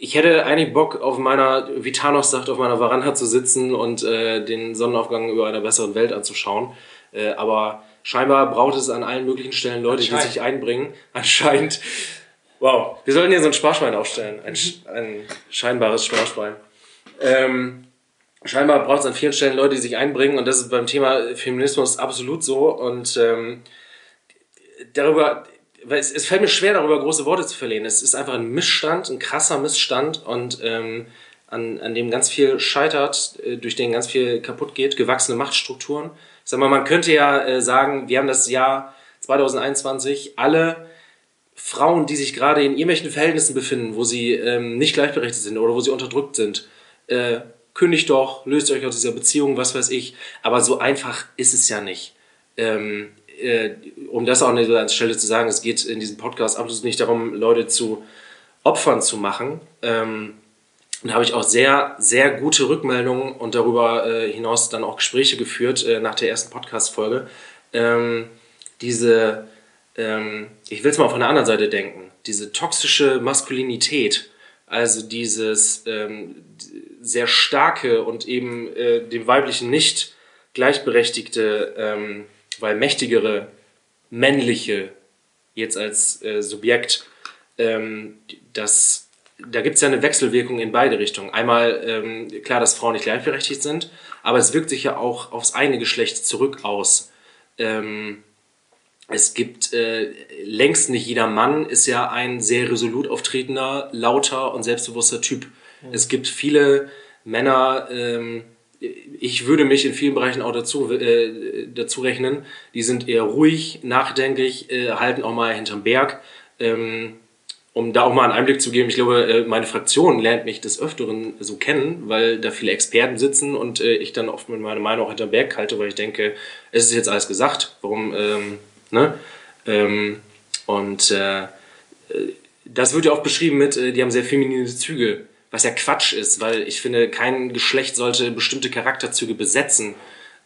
ich hätte eigentlich Bock, auf meiner, wie Thanos sagt, auf meiner Veranda zu sitzen und äh, den Sonnenaufgang über einer besseren Welt anzuschauen. Äh, aber scheinbar braucht es an allen möglichen Stellen Leute, die sich einbringen. Anscheinend. Wow, wir sollten hier so ein Sparschwein aufstellen. Ein, ein scheinbares Sparschwein. Ähm, scheinbar braucht es an vielen Stellen Leute, die sich einbringen. Und das ist beim Thema Feminismus absolut so. Und ähm, darüber, weil es, es, fällt mir schwer, darüber große Worte zu verlieren. Es ist einfach ein Missstand, ein krasser Missstand und ähm, an, an dem ganz viel scheitert, äh, durch den ganz viel kaputt geht, gewachsene Machtstrukturen. Ich sag mal, man könnte ja äh, sagen, wir haben das Jahr 2021, alle Frauen, die sich gerade in irgendwelchen Verhältnissen befinden, wo sie ähm, nicht gleichberechtigt sind oder wo sie unterdrückt sind, äh, kündigt doch, löst euch aus dieser Beziehung, was weiß ich. Aber so einfach ist es ja nicht. Ähm, äh, um das auch an der Stelle zu sagen, es geht in diesem Podcast absolut nicht darum, Leute zu Opfern zu machen. Ähm, da habe ich auch sehr, sehr gute Rückmeldungen und darüber äh, hinaus dann auch Gespräche geführt äh, nach der ersten Podcast-Folge. Ähm, diese, ähm, ich will es mal von der anderen Seite denken, diese toxische Maskulinität, also dieses ähm, sehr starke und eben äh, dem Weiblichen nicht gleichberechtigte ähm, weil mächtigere männliche jetzt als äh, Subjekt, ähm, das, da gibt es ja eine Wechselwirkung in beide Richtungen. Einmal ähm, klar, dass Frauen nicht gleichberechtigt sind, aber es wirkt sich ja auch aufs eine Geschlecht zurück aus. Ähm, es gibt äh, längst nicht jeder Mann ist ja ein sehr resolut auftretender, lauter und selbstbewusster Typ. Mhm. Es gibt viele Männer, ähm, ich würde mich in vielen Bereichen auch dazu, äh, dazu rechnen, die sind eher ruhig, nachdenklich, äh, halten auch mal hinterm Berg. Ähm, um da auch mal einen Einblick zu geben, ich glaube, äh, meine Fraktion lernt mich des Öfteren so kennen, weil da viele Experten sitzen und äh, ich dann oft mit meiner Meinung auch hinterm Berg halte, weil ich denke, es ist jetzt alles gesagt, warum, ähm, ne? Ähm, und äh, das wird ja auch beschrieben mit, die haben sehr feminine Züge, was ja Quatsch ist, weil ich finde, kein Geschlecht sollte bestimmte Charakterzüge besetzen.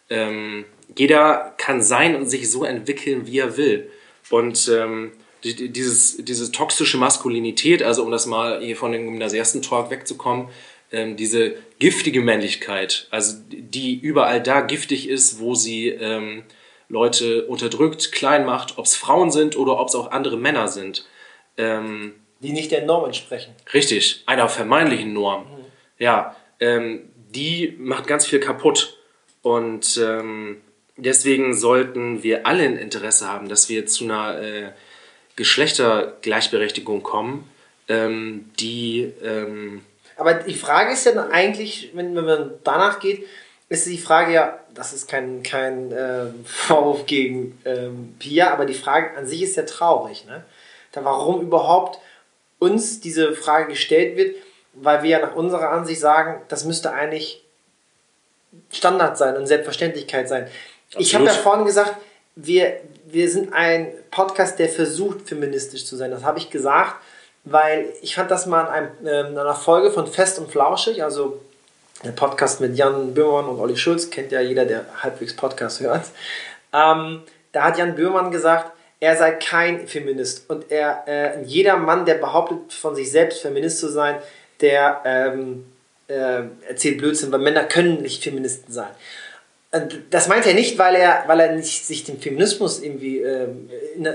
Ähm, jeder kann sein und sich so entwickeln, wie er will. Und ähm, dieses, diese toxische Maskulinität, also um das mal hier von dem Gymnasiasten-Talk wegzukommen, ähm, diese giftige Männlichkeit, also die überall da giftig ist, wo sie ähm, Leute unterdrückt, klein macht, ob es Frauen sind oder ob es auch andere Männer sind. Ähm, die nicht der Norm entsprechen. Richtig, einer vermeintlichen Norm. Mhm. Ja, ähm, die macht ganz viel kaputt. Und ähm, deswegen sollten wir alle ein Interesse haben, dass wir zu einer äh, Geschlechtergleichberechtigung kommen, ähm, die. Ähm, Aber die Frage ist ja eigentlich, wenn, wenn man danach geht, ist die Frage ja, das ist kein, kein äh, Vorwurf gegen ähm, Pia, aber die Frage an sich ist ja traurig. Ne? Da warum überhaupt uns diese Frage gestellt wird, weil wir ja nach unserer Ansicht sagen, das müsste eigentlich Standard sein und Selbstverständlichkeit sein. Absolut. Ich habe ja vorhin gesagt, wir, wir sind ein Podcast, der versucht, feministisch zu sein. Das habe ich gesagt, weil ich fand das mal in, einem, ähm, in einer Folge von Fest und Flauschig, also der Podcast mit Jan Böhmermann und Olli Schulz, kennt ja jeder, der halbwegs Podcast hört. Ähm, da hat Jan Böhmermann gesagt, er sei kein Feminist. Und er, äh, jeder Mann, der behauptet, von sich selbst Feminist zu sein, der ähm, äh, erzählt Blödsinn, weil Männer können nicht Feministen sein das meint er nicht, weil er, weil er nicht sich dem Feminismus irgendwie ähm, äh,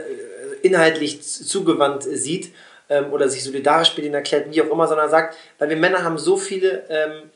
inhaltlich zugewandt sieht ähm, oder sich solidarisch mit ihnen erklärt, wie auch immer, sondern sagt, weil wir Männer haben so viele ähm,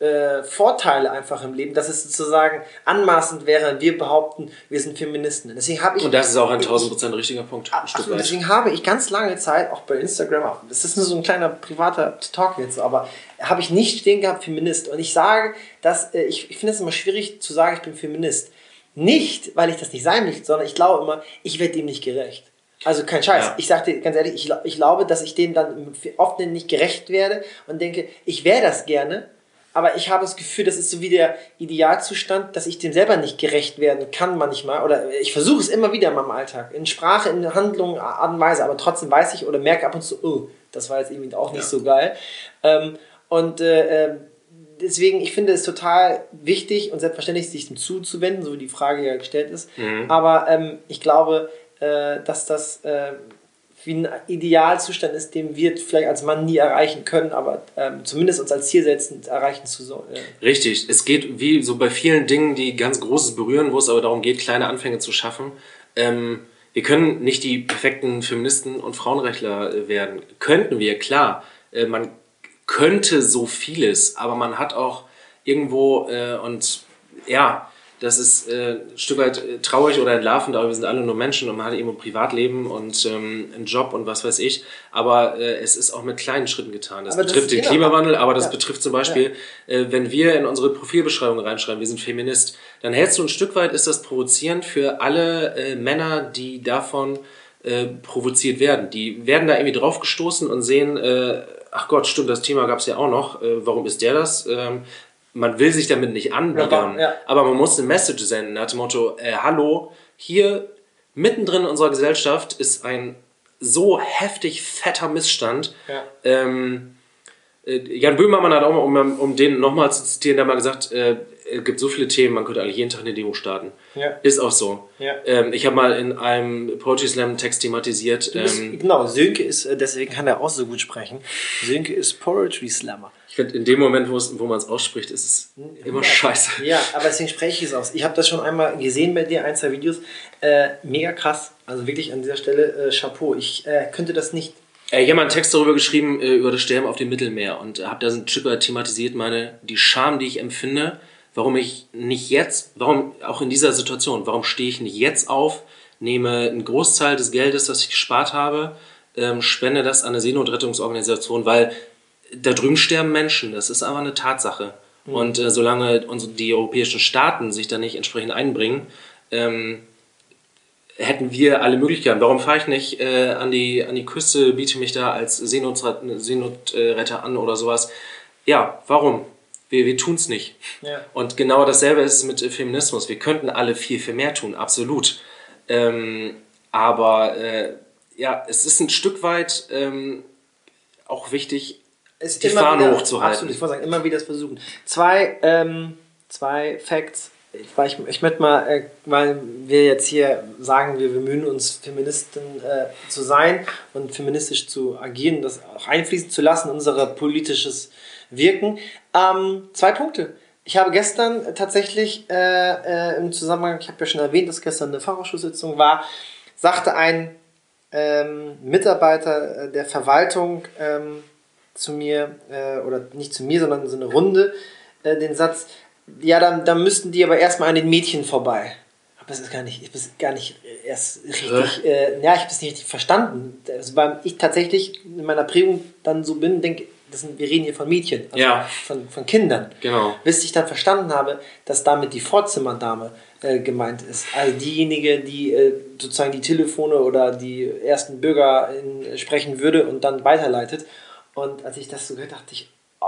äh, Vorteile einfach im Leben, dass es sozusagen anmaßend wäre, wenn wir behaupten, wir sind Feministen. Deswegen habe ich und das ist auch ein 1000% richtiger Punkt. Ach, deswegen habe ich ganz lange Zeit, auch bei Instagram, auch, das ist nur so ein kleiner privater Talk jetzt, aber habe ich nicht stehen gehabt Feminist. Und ich sage, dass äh, ich, ich finde es immer schwierig zu sagen, ich bin Feminist. Nicht, weil ich das nicht sein möchte, sondern ich glaube immer, ich werde dem nicht gerecht. Also kein Scheiß. Ja. Ich sage dir ganz ehrlich, ich, ich glaube, dass ich dem dann oft nicht gerecht werde und denke, ich wäre das gerne, aber ich habe das Gefühl, das ist so wie der Idealzustand, dass ich dem selber nicht gerecht werden kann manchmal. Oder ich versuche es immer wieder in meinem Alltag. In Sprache, in Handlung, Art und Weise. Aber trotzdem weiß ich oder merke ab und zu, oh, das war jetzt irgendwie auch nicht ja. so geil. Ähm, und äh, ähm, deswegen, ich finde es total wichtig und selbstverständlich, sich dem zuzuwenden, so wie die Frage ja gestellt ist. Mhm. Aber ähm, ich glaube, äh, dass das äh, wie ein Idealzustand ist, den wir vielleicht als Mann nie erreichen können, aber ähm, zumindest uns als Ziel setzen, erreichen zu sollen. Äh. Richtig, es geht wie so bei vielen Dingen, die ganz Großes berühren, wo es aber darum geht, kleine Anfänge zu schaffen. Ähm, wir können nicht die perfekten Feministen und Frauenrechtler äh, werden. Könnten wir, klar. Äh, man könnte so vieles, aber man hat auch irgendwo äh, und ja, das ist äh, ein Stück weit äh, traurig oder entlarvend, aber wir sind alle nur Menschen und man hat eben ein Privatleben und ähm, einen Job und was weiß ich. Aber äh, es ist auch mit kleinen Schritten getan. Das aber betrifft das den. Klimawandel, aber das ja. betrifft zum Beispiel, ja. äh, wenn wir in unsere Profilbeschreibung reinschreiben, wir sind Feminist, dann hältst du ein Stück weit, ist das provozierend für alle äh, Männer, die davon äh, provoziert werden. Die werden da irgendwie draufgestoßen und sehen, äh, ach Gott, stimmt, das Thema gab es ja auch noch. Äh, warum ist der das? Ähm, man will sich damit nicht anbiedern, ja, aber man muss eine Message senden nach dem Motto, äh, hallo, hier mittendrin in unserer Gesellschaft ist ein so heftig fetter Missstand. Ja. Ähm, äh, Jan Böhmermann hat auch mal, um, um den nochmal zu zitieren, da mal gesagt, äh, es gibt so viele Themen, man könnte eigentlich jeden Tag eine Demo starten. Ja. Ist auch so. Ja. Ähm, ich habe mal in einem Poetry Slam Text thematisiert. Bist, ähm, genau, Sönke ist, äh, deswegen kann er auch so gut sprechen. Sönke ist Poetry Slammer. Ich finde, in dem Moment, wo man es ausspricht, ist es immer ja. scheiße. Ja, aber deswegen spreche ich es aus. Ich habe das schon einmal gesehen bei dir, ein, zwei Videos. Äh, mega krass. Also wirklich an dieser Stelle äh, Chapeau. Ich äh, könnte das nicht ich habe mal einen Text darüber geschrieben, äh, über das Sterben auf dem Mittelmeer und habe da so ein Stück weit thematisiert, meine, die Scham, die ich empfinde, warum ich nicht jetzt, warum auch in dieser Situation, warum stehe ich nicht jetzt auf, nehme einen Großteil des Geldes, das ich gespart habe, ähm, spende das an eine Seenotrettungsorganisation, weil da drüben sterben Menschen. Das ist einfach eine Tatsache. Mhm. Und äh, solange unsere, die europäischen Staaten sich da nicht entsprechend einbringen, ähm, hätten wir alle Möglichkeiten. Warum fahre ich nicht äh, an, die, an die Küste, biete mich da als Seenotretter, Seenotretter an oder sowas? Ja, warum? Wir, wir tun es nicht. Ja. Und genau dasselbe ist es mit Feminismus. Wir könnten alle viel, viel mehr tun, absolut. Ähm, aber äh, ja, es ist ein Stück weit ähm, auch wichtig, ist die Fahne wieder, hochzuhalten. Absolut, ich wollte sagen, immer wieder das versuchen. Zwei, ähm, zwei Facts. Ich, ich, ich möchte mal, äh, weil wir jetzt hier sagen, wir bemühen uns, Feministen äh, zu sein und feministisch zu agieren, das auch einfließen zu lassen, unser politisches Wirken. Ähm, zwei Punkte. Ich habe gestern tatsächlich äh, äh im Zusammenhang, ich habe ja schon erwähnt, dass gestern eine Fachausschusssitzung war, sagte ein ähm, Mitarbeiter äh, der Verwaltung ähm, zu mir, äh, oder nicht zu mir, sondern so eine Runde, äh, den Satz, ja, dann, dann müssten die aber erstmal an den Mädchen vorbei. Aber das ist gar nicht, ich bin gar nicht erst richtig, äh, ja, ich habe es nicht richtig verstanden. Also, weil ich tatsächlich in meiner Prägung dann so bin, denke, das sind, wir reden hier von Mädchen, also ja. von, von Kindern. Genau. Bis ich dann verstanden habe, dass damit die Vorzimmerdame äh, gemeint ist. Also diejenige, die äh, sozusagen die Telefone oder die ersten Bürger in, sprechen würde und dann weiterleitet. Und als ich das so gehört, dachte ich, oh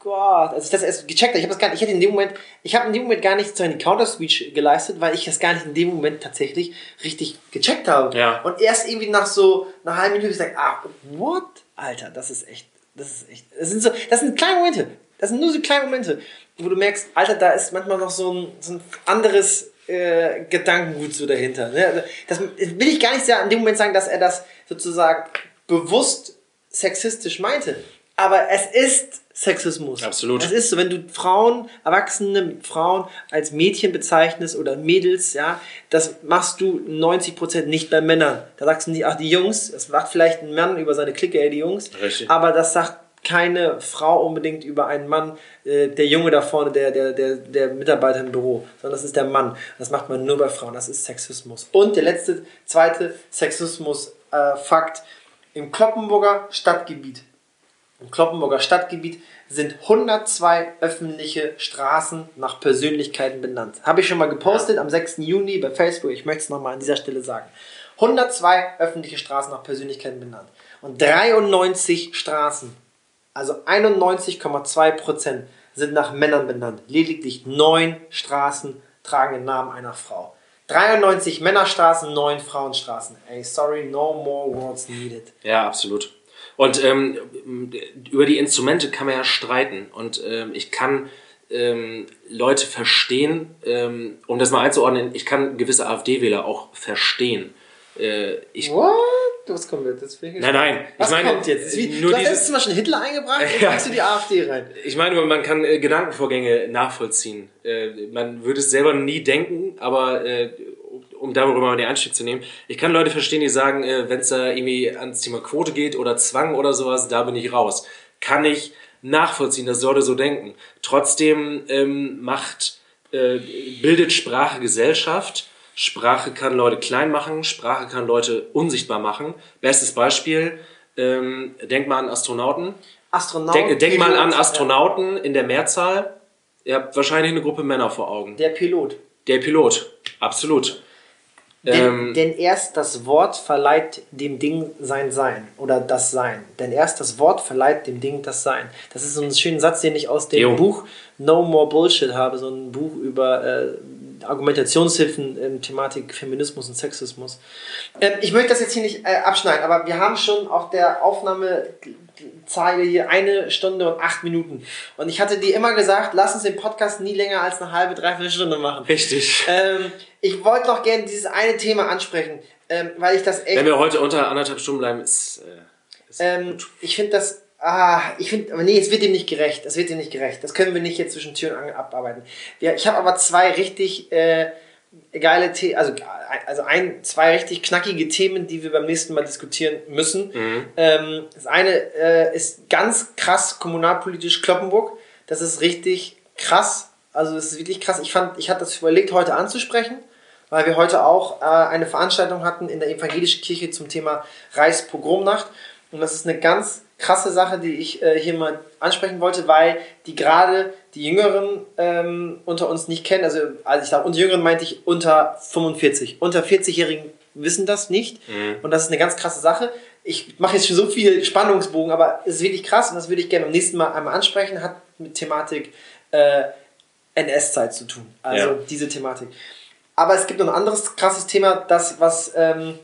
Gott, als ich das erst gecheckt habe, ich habe das gar nicht, ich hätte in dem Moment, ich habe in dem Moment gar nicht so eine Counter-Speech geleistet, weil ich das gar nicht in dem Moment tatsächlich richtig gecheckt habe. Ja. Und erst irgendwie nach so einer halben Minute gesagt, ah, what? Alter, das ist echt, das ist echt, das sind so, das sind kleine Momente. Das sind nur so kleine Momente wo du merkst, Alter, da ist manchmal noch so ein, so ein anderes äh, Gedankengut so dahinter. Ne? Also, das will ich gar nicht in dem Moment sagen, dass er das sozusagen bewusst sexistisch meinte. Aber es ist Sexismus. Absolut. Es ist so, wenn du Frauen, erwachsene Frauen als Mädchen bezeichnest oder Mädels, ja, das machst du 90% nicht bei Männern. Da sagst du nicht, ach, die Jungs, das macht vielleicht ein Mann über seine Clique, ey, die Jungs. Richtig. Aber das sagt keine Frau unbedingt über einen Mann, äh, der Junge da vorne, der, der, der, der Mitarbeiter im Büro, sondern das ist der Mann. Das macht man nur bei Frauen, das ist Sexismus. Und der letzte, zweite Sexismus-Fakt, äh, im Kloppenburger Stadtgebiet, im Kloppenburger Stadtgebiet sind 102 öffentliche Straßen nach Persönlichkeiten benannt. Habe ich schon mal gepostet am 6. Juni bei Facebook, ich möchte es nochmal an dieser Stelle sagen. 102 öffentliche Straßen nach Persönlichkeiten benannt. Und 93 Straßen also 91,2% sind nach Männern benannt. Lediglich neun Straßen tragen den Namen einer Frau. 93 Männerstraßen, 9 Frauenstraßen. Ey, sorry, no more words needed. Ja, absolut. Und ähm, über die Instrumente kann man ja streiten. Und ähm, ich kann ähm, Leute verstehen, ähm, um das mal einzuordnen, ich kann gewisse AfD-Wähler auch verstehen. Äh, ich, What? Was kommt jetzt? Deswegen nein, nein. Was ich meine, kommt jetzt? Wie, nur du hast dieses, Mal schon Hitler eingebracht und ja. du die AfD rein. Ich meine, man kann äh, Gedankenvorgänge nachvollziehen. Äh, man würde es selber nie denken, aber äh, um darüber mal den Einstieg zu nehmen, ich kann Leute verstehen, die sagen, äh, wenn es da irgendwie ans Thema Quote geht oder Zwang oder sowas, da bin ich raus. Kann ich nachvollziehen, das sollte so denken. Trotzdem ähm, macht, äh, bildet Sprache Gesellschaft Sprache kann Leute klein machen, Sprache kann Leute unsichtbar machen. Bestes Beispiel, ähm, denk mal an Astronauten. Astronauten. Denk, denk mal an Astronauten in der Mehrzahl. Ihr habt wahrscheinlich eine Gruppe Männer vor Augen. Der Pilot. Der Pilot, absolut. Denn, ähm, denn, erst das Wort verleiht dem Ding sein Sein oder das Sein. Denn erst das Wort verleiht dem Ding das Sein. Das ist so ein schöner Satz, den ich aus dem jo. Buch No More Bullshit habe, so ein Buch über äh, Argumentationshilfen in Thematik Feminismus und Sexismus. Ähm, ich möchte das jetzt hier nicht äh, abschneiden, aber wir haben schon auf der Aufnahmezeile hier eine Stunde und acht Minuten. Und ich hatte dir immer gesagt, lass uns den Podcast nie länger als eine halbe, dreiviertel Stunde machen. Richtig. Ähm, ich wollte noch gerne dieses eine Thema ansprechen, ähm, weil ich das echt. Wenn wir heute unter anderthalb Stunden bleiben, ist. Äh, ist ähm, ich finde das Ah, ich finde, aber nee, es wird dem nicht gerecht. Es wird dem nicht gerecht. Das können wir nicht jetzt zwischen Tür und Angel abarbeiten. Ja, ich habe aber zwei richtig äh, geile Themen, also, also ein, zwei richtig knackige Themen, die wir beim nächsten Mal diskutieren müssen. Mhm. Ähm, das eine äh, ist ganz krass kommunalpolitisch Kloppenburg. Das ist richtig krass. Also das ist wirklich krass. Ich fand, ich hatte das überlegt, heute anzusprechen weil wir heute auch äh, eine Veranstaltung hatten in der evangelischen Kirche zum Thema Reichspogromnacht. Und das ist eine ganz krasse Sache, die ich äh, hier mal ansprechen wollte, weil die gerade die Jüngeren ähm, unter uns nicht kennen. Also, als ich sage unter Jüngeren meinte ich unter 45. Unter 40-Jährigen wissen das nicht. Mhm. Und das ist eine ganz krasse Sache. Ich mache jetzt schon so viel Spannungsbogen, aber es ist wirklich krass und das würde ich gerne beim nächsten Mal einmal ansprechen. Hat mit Thematik äh, NS-Zeit zu tun. Also ja. diese Thematik. Aber es gibt noch ein anderes krasses Thema, das, was ähm,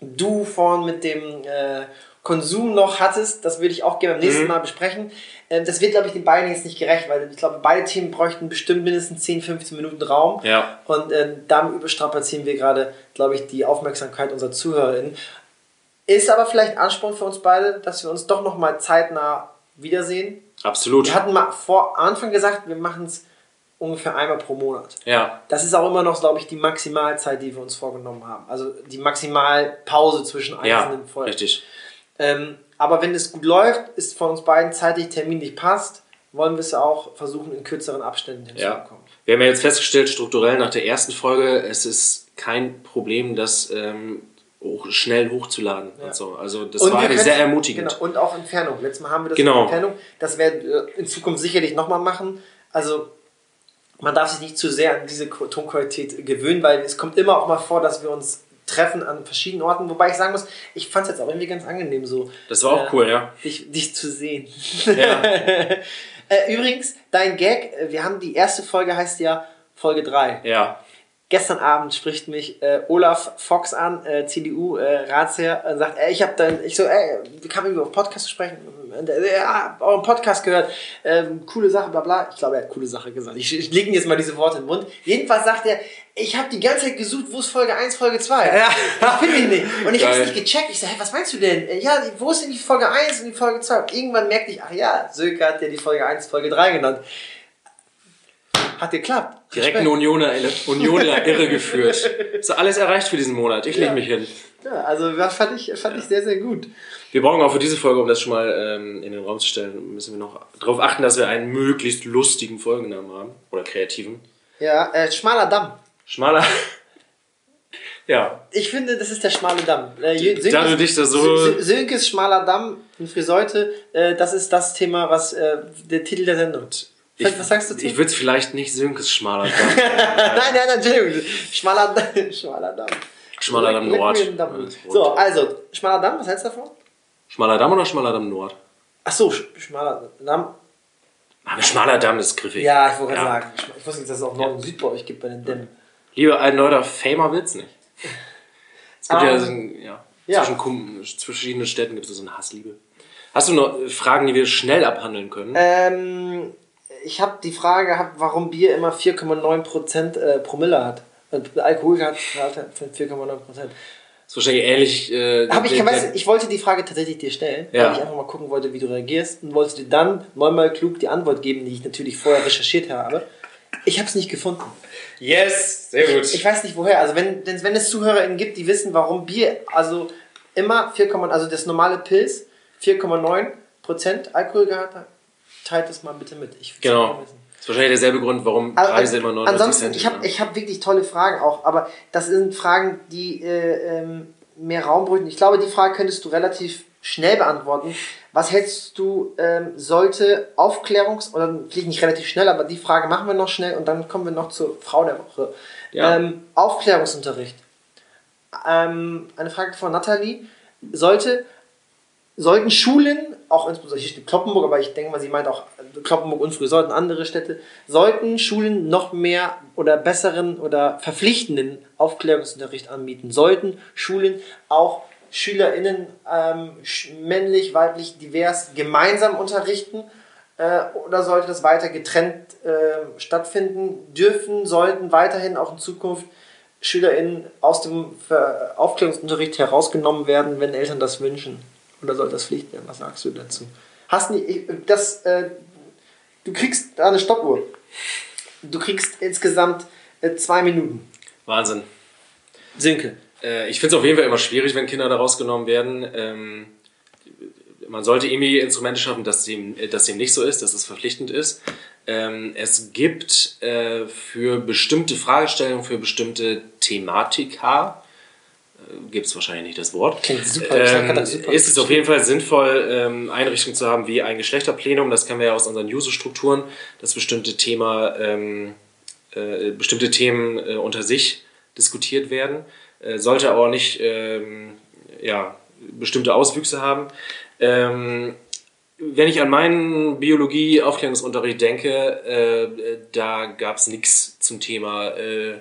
du vorhin mit dem äh, Konsum noch hattest, das würde ich auch gerne beim nächsten mhm. Mal besprechen. Ähm, das wird, glaube ich, den beiden jetzt nicht gerecht, weil ich glaube, beide Themen bräuchten bestimmt mindestens 10, 15 Minuten Raum. Ja. Und äh, damit überstrapazieren wir gerade, glaube ich, die Aufmerksamkeit unserer ZuhörerInnen. Ist aber vielleicht Ansporn für uns beide, dass wir uns doch nochmal zeitnah wiedersehen. Absolut. Wir hatten mal vor Anfang gesagt, wir machen es ungefähr einmal pro Monat. Ja. Das ist auch immer noch, glaube ich, die Maximalzeit, die wir uns vorgenommen haben. Also die Maximalpause zwischen einzelnen ja, Folgen. Richtig. Ähm, aber wenn es gut läuft, ist von uns beiden zeitlich terminlich passt, wollen wir es auch versuchen, in kürzeren Abständen hinzubekommen. Ja. Wir haben ja jetzt festgestellt, strukturell nach der ersten Folge, es ist kein Problem, das ähm, hoch, schnell hochzuladen ja. und so. Also das und war sehr ermutigend. Genau, und auch Entfernung. Letztes Mal haben wir das genau. Entfernung. Das werden wir in Zukunft sicherlich nochmal machen. Also man darf sich nicht zu sehr an diese Tonqualität gewöhnen, weil es kommt immer auch mal vor, dass wir uns treffen an verschiedenen Orten. Wobei ich sagen muss, ich fand es jetzt auch irgendwie ganz angenehm so. Das war auch äh, cool, ja. Dich, dich zu sehen. Ja. äh, übrigens, dein Gag, äh, wir haben die erste Folge heißt ja Folge 3. Ja. Gestern Abend spricht mich äh, Olaf Fox an, äh, CDU-Ratsherr, äh, und sagt, ey, ich habe dann, ich so, ey, wie kann man über Podcast sprechen? Und, äh, ja, einen Podcast gehört, ähm, coole Sache, bla bla. Ich glaube, er hat coole Sache gesagt. Ich, ich lege ihm jetzt mal diese Worte in den Mund. Jedenfalls sagt er, ich habe die ganze Zeit gesucht, wo ist Folge 1, Folge 2? Ja. Das finde ich nicht. Und ich habe es nicht gecheckt. Ich so, hey, was meinst du denn? Ja, wo ist denn die Folge 1 und die Folge 2? Und irgendwann merkte ich, ach ja, Sönke hat ja die Folge 1, Folge 3 genannt. Hat geklappt. Direkt eine Unioner, Unioner irre geführt. Ist alles erreicht für diesen Monat. Ich lege mich hin. Ja, also das fand ich, fand ich sehr, sehr gut. Wir brauchen auch für diese Folge, um das schon mal ähm, in den Raum zu stellen, müssen wir noch darauf achten, dass wir einen möglichst lustigen Folgennamen haben. Oder kreativen. Ja, äh, Schmaler Damm. Schmaler. ja. Ich finde, das ist der schmale Damm. Äh, Sönkes, da du dich da so. Sönkes schmaler Damm in Friseute, äh, das ist das Thema, was äh, der Titel der Sendung. Ich, was sagst du zu? Ich würde es vielleicht nicht Sönkes schmaler Damm. nein, nein, Entschuldigung. Schmaler, schmaler Damm. Schmaler Damm Nord. So, also, schmaler Damm, was hältst du davon? Schmaler Damm oder schmaler Damm Nord? Ach so, schmaler Damm. Aber schmaler Damm ist griffig. Ja, ich wollte gerade ja. sagen. Ich wusste nicht, dass es auch Nord und Süd bei euch gibt bei den Dämmen. Lieber ein neuer Famer Witz nicht. Es gibt um, ja, ähm, so ein, ja, ja. Zwischen, zwischen verschiedenen Städten gibt es so eine Hassliebe. Hast du noch Fragen, die wir schnell abhandeln können? Ähm, ich habe die Frage gehabt, warum Bier immer 4,9% äh, Promille hat. Und Alkohol hat 4,9%. Das ist wahrscheinlich ähnlich. Äh, Hab ich, weiß, ich wollte die Frage tatsächlich dir stellen, ja. weil ich einfach mal gucken wollte, wie du reagierst und wollte dir dann neunmal klug die Antwort geben, die ich natürlich vorher recherchiert habe. Ich habe es nicht gefunden. Yes, sehr gut. Ich, ich, weiß nicht woher. Also wenn, wenn es ZuhörerInnen gibt, die wissen, warum Bier also immer 4, also das normale Pilz 4,9% Alkoholgehalt hat, teilt das mal bitte mit. Ich genau. Das ist wahrscheinlich derselbe Grund, warum Preise immer 99 ansonsten, Cent ich habe ich hab wirklich tolle Fragen auch, aber das sind Fragen, die äh, ähm, mehr Raum brüten. Ich glaube, die Frage könntest du relativ schnell beantworten. Was hältst du, ähm, sollte Aufklärungs- oder vielleicht nicht relativ schnell, aber die Frage machen wir noch schnell und dann kommen wir noch zur Frau der Woche. Ja. Ähm, Aufklärungsunterricht. Ähm, eine Frage von Nathalie. Sollte sollten Schulen, auch insbesondere hier steht Kloppenburg, aber ich denke mal, sie meint auch Kloppenburg und früher sollten andere Städte, sollten Schulen noch mehr oder besseren oder verpflichtenden Aufklärungsunterricht anbieten. Sollten Schulen auch SchülerInnen ähm, männlich, weiblich, divers gemeinsam unterrichten äh, oder sollte das weiter getrennt äh, stattfinden? Dürfen, sollten weiterhin auch in Zukunft SchülerInnen aus dem Aufklärungsunterricht herausgenommen werden, wenn Eltern das wünschen? Oder soll das Pflicht werden? Was sagst du dazu? Hast du das, äh, du kriegst eine Stoppuhr. Du kriegst insgesamt äh, zwei Minuten. Wahnsinn. Sinke. Äh, ich finde es auf jeden Fall immer schwierig, wenn Kinder da rausgenommen werden. Ähm, man sollte irgendwie Instrumente schaffen, dass dem, dass dem nicht so ist, dass es verpflichtend ist. Ähm, es gibt äh, für bestimmte Fragestellungen, für bestimmte Thematika, äh, gibt es wahrscheinlich nicht das Wort, Klingt super, ähm, das super ist es auf jeden Fall sinnvoll, ähm, Einrichtungen zu haben wie ein Geschlechterplenum, das kennen wir ja aus unseren User-Strukturen, dass bestimmte Thema, ähm, äh, bestimmte Themen äh, unter sich diskutiert werden. Äh, sollte aber auch nicht ähm, ja, bestimmte Auswüchse haben. Ähm, wenn ich an meinen Biologie-Aufklärungsunterricht denke, äh, da gab es nichts zum Thema äh,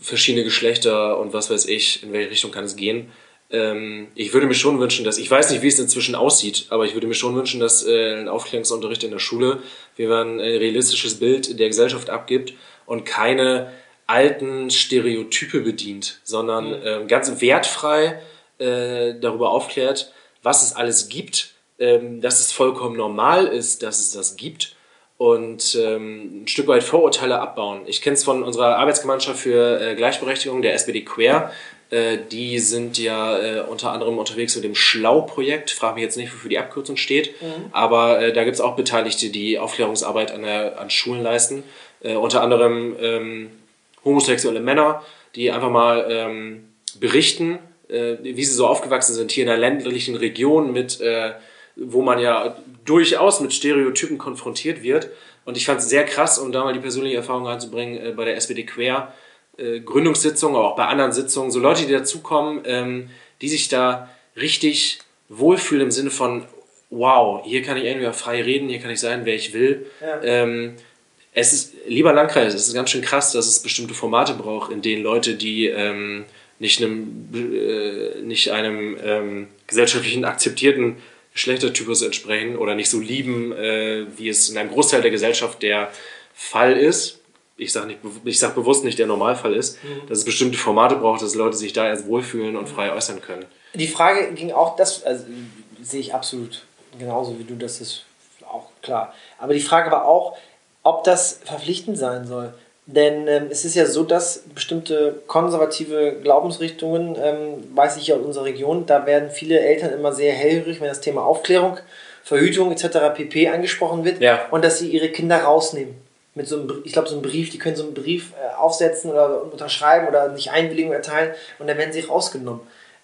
verschiedene Geschlechter und was weiß ich, in welche Richtung kann es gehen. Ähm, ich würde mir schon wünschen, dass, ich weiß nicht, wie es inzwischen aussieht, aber ich würde mir schon wünschen, dass äh, ein Aufklärungsunterricht in der Schule, wie man ein realistisches Bild der Gesellschaft abgibt und keine alten Stereotype bedient, sondern mhm. ähm, ganz wertfrei äh, darüber aufklärt, was es alles gibt, ähm, dass es vollkommen normal ist, dass es das gibt und ähm, ein Stück weit Vorurteile abbauen. Ich kenne es von unserer Arbeitsgemeinschaft für äh, Gleichberechtigung, der SPD Queer. Äh, die sind ja äh, unter anderem unterwegs mit dem Schlau-Projekt. Frage mich jetzt nicht, wofür die Abkürzung steht. Mhm. Aber äh, da gibt es auch Beteiligte, die Aufklärungsarbeit an, der, an Schulen leisten. Äh, unter anderem ähm, homosexuelle Männer, die einfach mal ähm, berichten, äh, wie sie so aufgewachsen sind hier in einer ländlichen Region mit, äh, wo man ja durchaus mit Stereotypen konfrontiert wird. Und ich fand es sehr krass, um da mal die persönliche Erfahrung reinzubringen, äh, bei der SPD Quer äh, Gründungssitzung, aber auch bei anderen Sitzungen, so Leute, die dazukommen, ähm, die sich da richtig wohlfühlen im Sinne von, wow, hier kann ich entweder frei reden, hier kann ich sein, wer ich will. Ja. Ähm, es ist, lieber Landkreis, es ist ganz schön krass, dass es bestimmte Formate braucht, in denen Leute, die ähm, nicht einem, äh, nicht einem ähm, gesellschaftlichen akzeptierten Geschlechtertypus entsprechen oder nicht so lieben, äh, wie es in einem Großteil der Gesellschaft der Fall ist. Ich sage sag bewusst nicht der Normalfall ist, mhm. dass es bestimmte Formate braucht, dass Leute sich da erst wohlfühlen und frei äußern können. Die Frage ging auch, das also, sehe ich absolut genauso wie du, das ist auch klar. Aber die Frage war auch, ob das verpflichtend sein soll. Denn ähm, es ist ja so, dass bestimmte konservative Glaubensrichtungen, ähm, weiß ich ja in unserer Region, da werden viele Eltern immer sehr hellhörig, wenn das Thema Aufklärung, Verhütung etc. pp. angesprochen wird ja. und dass sie ihre Kinder rausnehmen. Mit so einem, ich glaube, so einem Brief, die können so einen Brief äh, aufsetzen oder unterschreiben oder nicht Einwilligung erteilen und dann werden sie rausgenommen.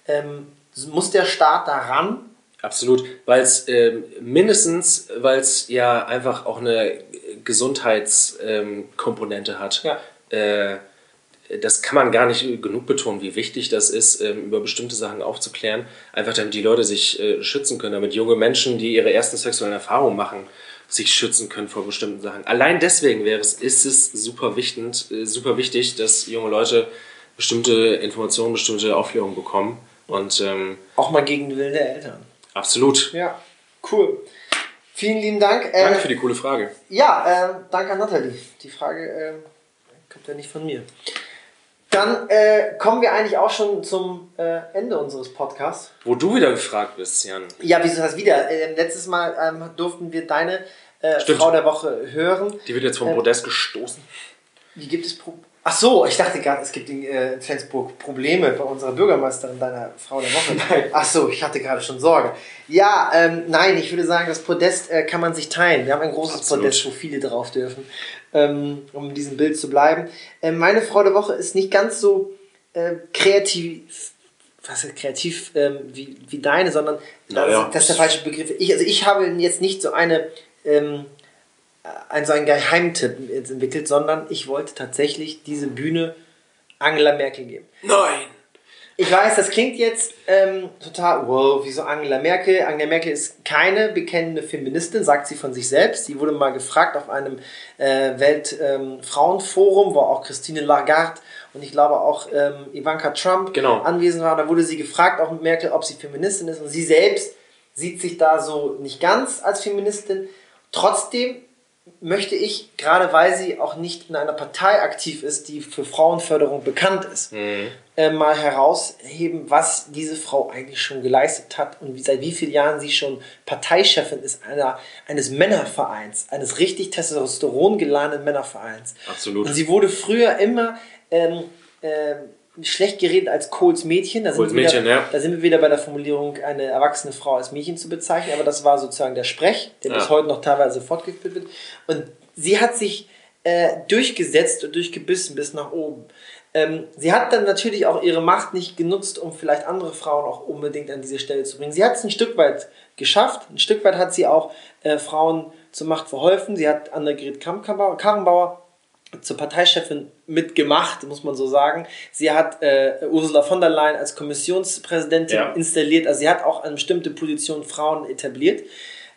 Ähm, muss der Staat daran? Absolut, weil es äh, mindestens, weil es ja einfach auch eine Gesundheitskomponente ähm, hat. Ja. Äh, das kann man gar nicht genug betonen, wie wichtig das ist, ähm, über bestimmte Sachen aufzuklären. Einfach damit die Leute sich äh, schützen können, damit junge Menschen, die ihre ersten sexuellen Erfahrungen machen, sich schützen können vor bestimmten Sachen. Allein deswegen wäre es, ist es super wichtig, äh, super wichtig, dass junge Leute bestimmte Informationen, bestimmte Aufklärungen bekommen. Und, ähm, Auch mal gegen den Willen der Eltern. Absolut. Ja, cool. Vielen lieben Dank. Äh, danke für die coole Frage. Ja, äh, danke an Nathalie. Die Frage äh, kommt ja nicht von mir. Dann äh, kommen wir eigentlich auch schon zum äh, Ende unseres Podcasts. Wo du wieder gefragt bist, Jan. Ja, wieso das wieder? Äh, letztes Mal ähm, durften wir deine Frau der Woche hören. Die wird jetzt vom Podest gestoßen. Wie gibt es Pro Ach so, ich dachte gerade, es gibt in äh, Flensburg Probleme bei unserer Bürgermeisterin, deiner Frau der Woche. Nein. Ach so, ich hatte gerade schon Sorge. Ja, ähm, nein, ich würde sagen, das Podest äh, kann man sich teilen. Wir haben ein großes Absolut. Podest, wo viele drauf dürfen, ähm, um in diesem Bild zu bleiben. Äh, meine Frau der Woche ist nicht ganz so äh, kreativ, was ist kreativ ähm, wie, wie deine, sondern naja. das ist der falsche Begriff. Ich, also ich habe jetzt nicht so eine ähm, ein, so einen Geheimtipp entwickelt, sondern ich wollte tatsächlich diese Bühne Angela Merkel geben. Nein! Ich weiß, das klingt jetzt ähm, total, wow, wieso Angela Merkel? Angela Merkel ist keine bekennende Feministin, sagt sie von sich selbst. Sie wurde mal gefragt auf einem äh, Weltfrauenforum, ähm, wo auch Christine Lagarde und ich glaube auch ähm, Ivanka Trump genau. anwesend war. Da wurde sie gefragt, auch mit Merkel, ob sie Feministin ist. Und sie selbst sieht sich da so nicht ganz als Feministin. Trotzdem möchte ich, gerade weil sie auch nicht in einer Partei aktiv ist, die für Frauenförderung bekannt ist, mhm. äh, mal herausheben, was diese Frau eigentlich schon geleistet hat und wie, seit wie vielen Jahren sie schon Parteichefin ist einer, eines Männervereins, eines richtig Testosteron geladenen Männervereins. Absolut. Und sie wurde früher immer ähm, ähm, schlecht geredet als Kohls Mädchen. Da sind, Kohls wir wieder, Mädchen, ja. da sind wir wieder bei der Formulierung, eine erwachsene Frau als Mädchen zu bezeichnen. Aber das war sozusagen der Sprech, der Ja. bis heute noch teilweise fortgeführt wird. Und sie hat sich äh, durchgesetzt und durchgebissen bis nach oben. Ähm, sie hat dann natürlich auch ihre Macht nicht genutzt, um vielleicht andere Frauen auch unbedingt an diese Stelle zu bringen. Sie hat es ein Stück weit geschafft. Ein Stück weit hat sie auch äh, Frauen zur Macht verholfen. Sie hat Annegret Kramp-Karrenbauer zur Parteichefin mitgemacht, muss man so sagen. Sie hat äh, Ursula von der Leyen als Kommissionspräsidentin Ja. installiert. Also sie hat auch an bestimmte Positionen Frauen etabliert.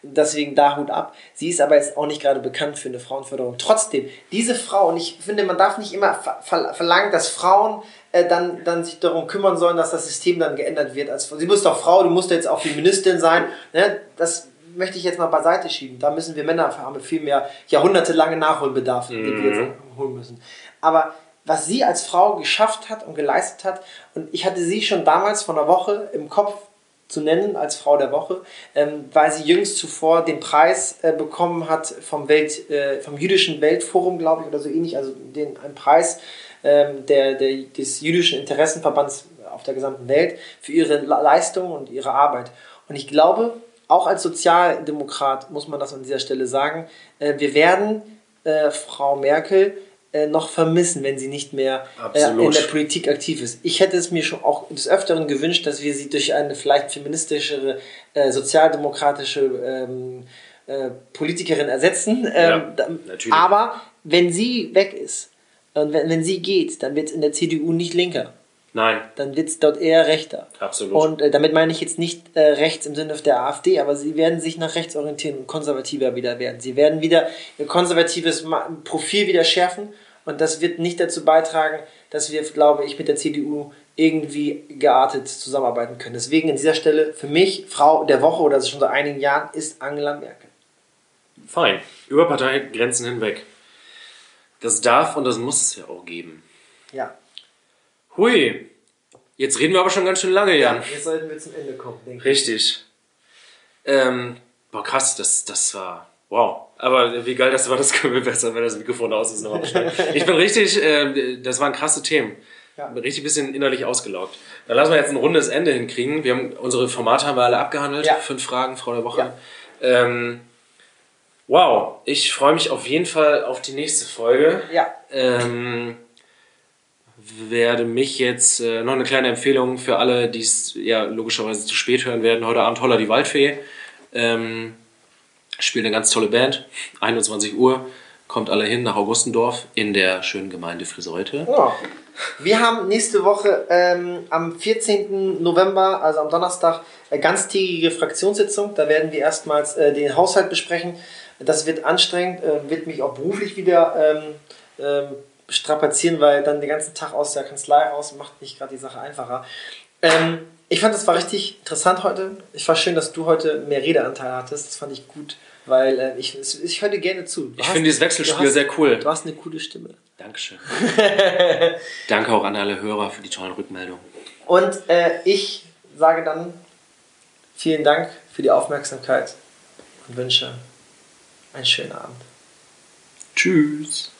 Deswegen da Hut ab. Sie ist aber jetzt auch nicht gerade bekannt für eine Frauenförderung. Trotzdem, diese Frau, und ich finde, man darf nicht immer ver ver verlangen, dass Frauen äh, dann, dann sich darum kümmern sollen, dass das System dann geändert wird. Als, sie muss doch Frau, du musst jetzt auch Feministin sein. Ne? Das möchte ich jetzt mal beiseite schieben. Da müssen wir Männer haben viel mehr jahrhundertelange Nachholbedarf, den wir jetzt holen müssen. Aber was sie als Frau geschafft hat und geleistet hat, und ich hatte sie schon damals vor einer Woche im Kopf zu nennen als Frau der Woche, ähm, weil sie jüngst zuvor den Preis äh, bekommen hat vom, Welt, äh, vom jüdischen Weltforum, glaube ich, oder so ähnlich, also den, ein Preis ähm, der, der, des jüdischen Interessenverbands auf der gesamten Welt für ihre Le- Leistung und ihre Arbeit. Und ich glaube, auch als Sozialdemokrat muss man das an dieser Stelle sagen, äh, wir werden äh, Frau Merkel äh, noch vermissen, wenn sie nicht mehr äh, in der Politik aktiv ist. Ich hätte es mir schon auch des Öfteren gewünscht, dass wir sie durch eine vielleicht feministischere, äh, sozialdemokratische ähm, äh, Politikerin ersetzen. Ähm, Ja, aber wenn sie weg ist und wenn, wenn sie geht, dann wird es in der CDU nicht linker. Nein, Dann wird es dort eher rechter. absolut. Und äh, damit meine ich jetzt nicht äh, rechts im Sinne der AfD, aber sie werden sich nach rechts orientieren und konservativer wieder werden. Sie werden wieder ihr konservatives Profil wieder schärfen und das wird nicht dazu beitragen, dass wir, glaube ich, mit der CDU irgendwie geartet zusammenarbeiten können. Deswegen an dieser Stelle für mich Frau der Woche oder schon seit einigen Jahren ist Angela Merkel. Fein. Über Parteigrenzen hinweg. Das darf und das muss es ja auch geben. Ja. Hui. Jetzt reden wir aber schon ganz schön lange, Jan. Jetzt sollten wir zum Ende kommen, denke ich. Richtig. Ähm, boah, krass, das, das war. Wow. Aber wie geil das war, das können wir besser, wenn das Mikrofon aus ist. Ich bin richtig, ähm, das waren krasse Themen. Ja. Bin richtig bisschen innerlich ausgelaugt. Dann lassen wir jetzt ein rundes Ende hinkriegen. Wir haben unsere Formate haben wir alle abgehandelt. Ja. Fünf Fragen, Frau der Woche. Ja. Ähm, wow, ich freue mich auf jeden Fall auf die nächste Folge. Ja. Ähm, werde mich jetzt äh, noch eine kleine Empfehlung für alle, die es ja logischerweise zu spät hören werden. Heute Abend Holler die Waldfee. Ähm, spielt eine ganz tolle Band. 21 Uhr. Kommt alle hin nach Augustendorf in der schönen Gemeinde Friseute. Ja. Wir haben nächste Woche ähm, am 14. November, also am Donnerstag, eine ganztägige Fraktionssitzung. Da werden wir erstmals äh, den Haushalt besprechen. Das wird anstrengend, äh, wird mich auch beruflich wieder ähm, ähm, strapazieren, weil dann den ganzen Tag aus der Kanzlei raus macht nicht gerade die Sache einfacher. Ähm, ich fand, das war richtig interessant heute. Ich war schön, dass du heute mehr Redeanteil hattest. Das fand ich gut, weil äh, ich, ich höre dir gerne zu. Du Ich hast- finde dieses Wechselspiel hast- sehr cool. Du hast eine coole Stimme. Dankeschön. Danke auch an alle Hörer für die tollen Rückmeldungen. Und äh, ich sage dann vielen Dank für die Aufmerksamkeit und wünsche einen schönen Abend. Tschüss.